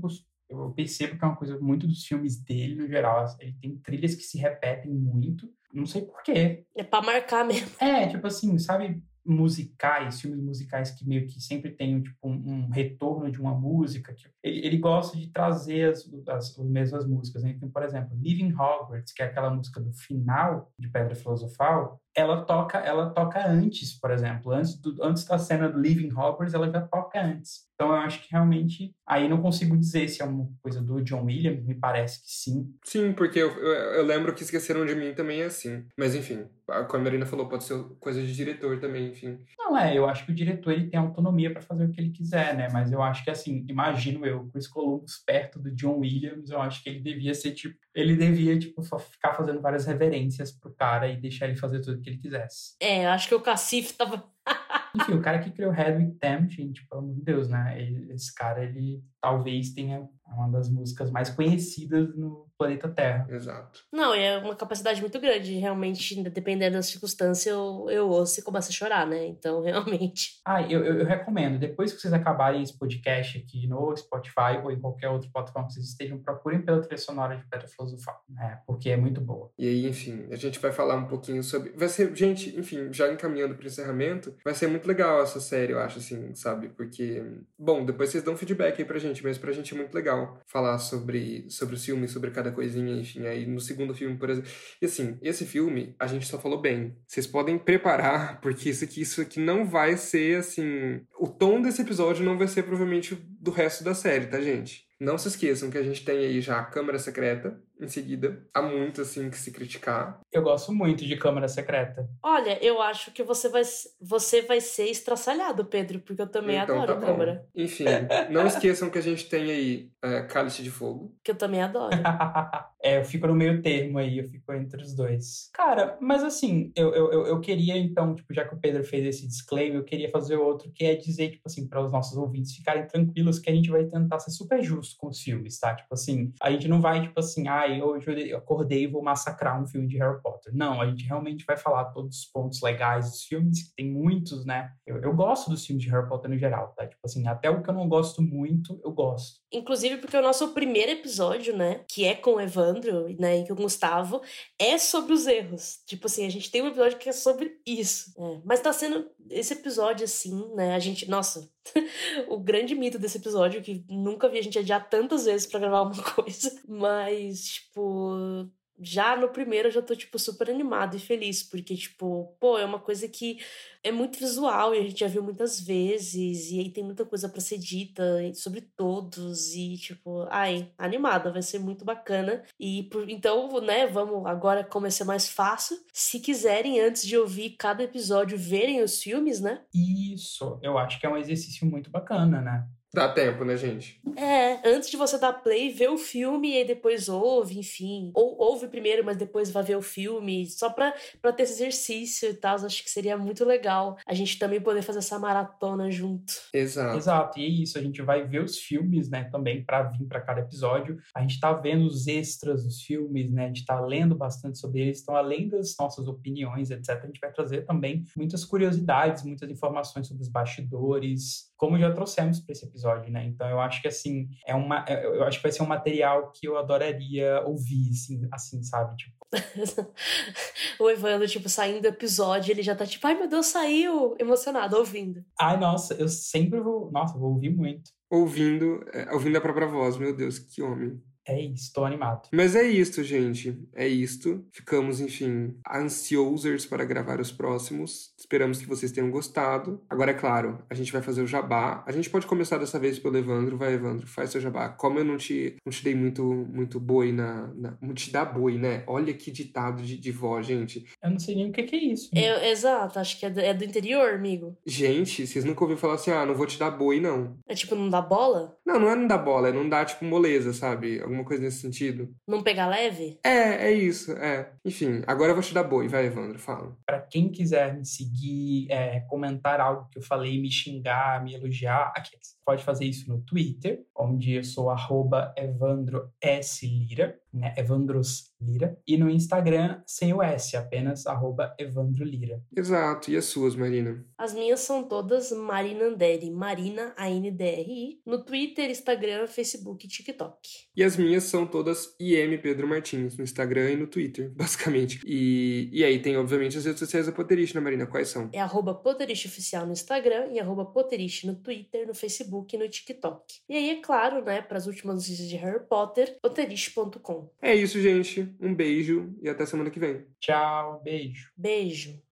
Speaker 3: eu percebo que é uma coisa muito dos filmes dele, no geral. Ele tem trilhas que se repetem muito. Não sei porquê.
Speaker 2: É pra marcar mesmo.
Speaker 3: É, tipo assim, sabe, musicais, filmes musicais que meio que sempre tem tipo, um, um retorno de uma música. Que ele, ele gosta de trazer as, as, as mesmas músicas. Né? Então, por exemplo, Living Hogwarts, que é aquela música do final de Pedra Filosofal, ela toca ela toca antes, por exemplo, antes, do, antes da cena do Living Hogwarts, ela já toca antes. Então eu acho que realmente aí não consigo dizer se é uma coisa do John Williams, me parece que sim.
Speaker 1: Sim, porque eu, eu, eu lembro que esqueceram de mim também é assim. Mas enfim, como a Marina falou, pode ser coisa de diretor também, enfim.
Speaker 3: Não é, eu acho que o diretor ele tem autonomia para fazer o que ele quiser, né? Mas eu acho que assim, imagino eu, Chris Columbus perto do John Williams, eu acho que ele devia ser tipo, ele devia tipo só ficar fazendo várias reverências pro cara e deixar ele fazer tudo que ele quisesse.
Speaker 2: É, acho que o Cacife tava.
Speaker 3: Enfim, o cara que criou Hedwig Tam, gente, pelo amor de Deus, né? esse cara, ele talvez tenha uma das músicas mais conhecidas no planeta Terra.
Speaker 1: Exato.
Speaker 2: Não, é uma capacidade muito grande. Realmente, dependendo da circunstância, eu, eu ouço e começo a chorar, né? Então, realmente.
Speaker 3: Ah, eu, eu, eu, recomendo. Depois que vocês acabarem esse podcast aqui no Spotify ou em qualquer outra plataforma que vocês estejam, procurem pela trilha sonora de Pedra Filosofal, né? Porque é muito boa.
Speaker 1: E aí, enfim, a gente vai falar um pouquinho sobre... Vai ser, gente, enfim, já encaminhando para o encerramento, vai ser muito legal essa série, eu acho, assim, sabe? Porque, bom, depois vocês dão feedback aí pra gente, mas pra gente é muito legal falar sobre, sobre o filme, sobre cada coisinha, enfim. Aí no segundo filme, por exemplo. E assim, esse filme, a gente só falou bem. Vocês podem preparar, porque isso aqui, isso aqui não vai ser assim. O tom desse episódio não vai ser provavelmente do resto da série, tá, gente? Não se esqueçam que a gente tem aí já a Câmara Secreta, em seguida. Há muito, assim, que se criticar.
Speaker 3: Eu gosto muito de Câmara Secreta.
Speaker 2: Olha, eu acho que você vai, você vai ser estraçalhado, Pedro, porque eu também então, adoro tá Câmara.
Speaker 1: Enfim, não esqueçam que a gente tem aí é, Cálice de Fogo.
Speaker 2: Que eu também adoro.
Speaker 3: é, eu fico no meio termo aí, eu fico entre os dois. Cara, mas assim, eu, eu, eu queria então, tipo, já que o Pedro fez esse disclaimer, eu queria fazer outro, que é dizer, tipo assim, para os nossos ouvintes ficarem tranquilos que a gente vai tentar ser super justo com os filmes, tá? Tipo assim, a gente não vai, tipo assim, ah, hoje eu acordei e vou massacrar um filme de Harry Potter. Não, a gente realmente vai falar todos os pontos legais dos filmes, que tem muitos, né? Eu, eu gosto dos filmes de Harry Potter no geral, tá? Tipo assim, até o que eu não gosto muito, eu gosto.
Speaker 2: Inclusive porque o nosso primeiro episódio, né, que é com o Evandro, né, e com o Gustavo, é sobre os erros. Tipo assim, a gente tem um episódio que é sobre isso. É. Mas tá sendo esse episódio, assim, né, a gente, nossa, o grande mito desse episódio, que nunca vi a gente adiar tantas vezes para gravar uma coisa, mas, tipo, já no primeiro eu já tô, tipo, super animado e feliz, porque, tipo, pô, é uma coisa que é muito visual e a gente já viu muitas vezes, e aí tem muita coisa para ser dita sobre todos, e, tipo, ai, animada, vai ser muito bacana. E por, então, né, vamos agora começar mais fácil. Se quiserem, antes de ouvir cada episódio, verem os filmes, né?
Speaker 3: Isso, eu acho que é um exercício muito bacana, né?
Speaker 1: Dá tempo, né, gente?
Speaker 2: É, antes de você dar play, vê o filme e depois ouve, enfim. Ou ouve primeiro, mas depois vai ver o filme, só pra, pra ter esse exercício e tal. Acho que seria muito legal a gente também poder fazer essa maratona junto.
Speaker 1: Exato.
Speaker 3: Exato, e é isso, a gente vai ver os filmes, né, também para vir para cada episódio. A gente tá vendo os extras dos filmes, né, a gente tá lendo bastante sobre eles, então além das nossas opiniões, etc, a gente vai trazer também muitas curiosidades, muitas informações sobre os bastidores, como já trouxemos para esse episódio, né? Então eu acho que assim, é uma eu acho que vai ser um material que eu adoraria ouvir, assim, assim sabe? Tipo,
Speaker 2: o Evandro, tipo, saindo do episódio, ele já tá tipo, ai meu Deus, saiu, emocionado, ouvindo.
Speaker 3: Ai, nossa, eu sempre vou, nossa, vou ouvir muito.
Speaker 1: Ouvindo, é, ouvindo a própria voz, meu Deus, que homem.
Speaker 3: É isso, tô animado.
Speaker 1: Mas é isto, gente. É isto. Ficamos, enfim, ansiosos para gravar os próximos. Esperamos que vocês tenham gostado. Agora, é claro, a gente vai fazer o jabá. A gente pode começar dessa vez pelo Evandro. Vai, Evandro, faz seu jabá. Como eu não te, não te dei muito, muito boi na, na. Não te dá boi, né? Olha que ditado de, de vó, gente.
Speaker 3: Eu não sei nem o que, que é isso.
Speaker 2: Eu, exato, acho que é do, é do interior, amigo.
Speaker 1: Gente, vocês nunca ouviram falar assim, ah, não vou te dar boi, não.
Speaker 2: É tipo, não dá bola?
Speaker 1: Não, não é não dar bola, é não dar, tipo, moleza, sabe? Alguma coisa nesse sentido.
Speaker 2: Não pegar leve?
Speaker 1: É, é isso, é. Enfim, agora eu vou te dar boi, vai, Evandro, fala.
Speaker 3: Para quem quiser me seguir, é, comentar algo que eu falei, me xingar, me elogiar, aqui, pode fazer isso no Twitter, onde eu sou arroba Evandro S. Lira, né? Evandros Lira. E no Instagram, sem o S, apenas arroba Evandro Lira.
Speaker 1: Exato. E as suas, Marina?
Speaker 2: As minhas são todas Marina Anderi, Marina A-N-D-R-I, no Twitter, Instagram, Facebook e TikTok.
Speaker 1: E as minhas são todas IM Pedro Martins, no Instagram e no Twitter, basicamente. E, e aí tem, obviamente, as redes sociais da Potterish, né, Marina? Quais são?
Speaker 2: É arroba Oficial no Instagram e arroba Potterish no Twitter, no Facebook e no TikTok. E aí, é claro, né, para as últimas notícias de Harry Potter, potterish.com.
Speaker 1: É isso, gente. Um beijo e até semana que vem.
Speaker 3: Tchau, beijo.
Speaker 2: Beijo.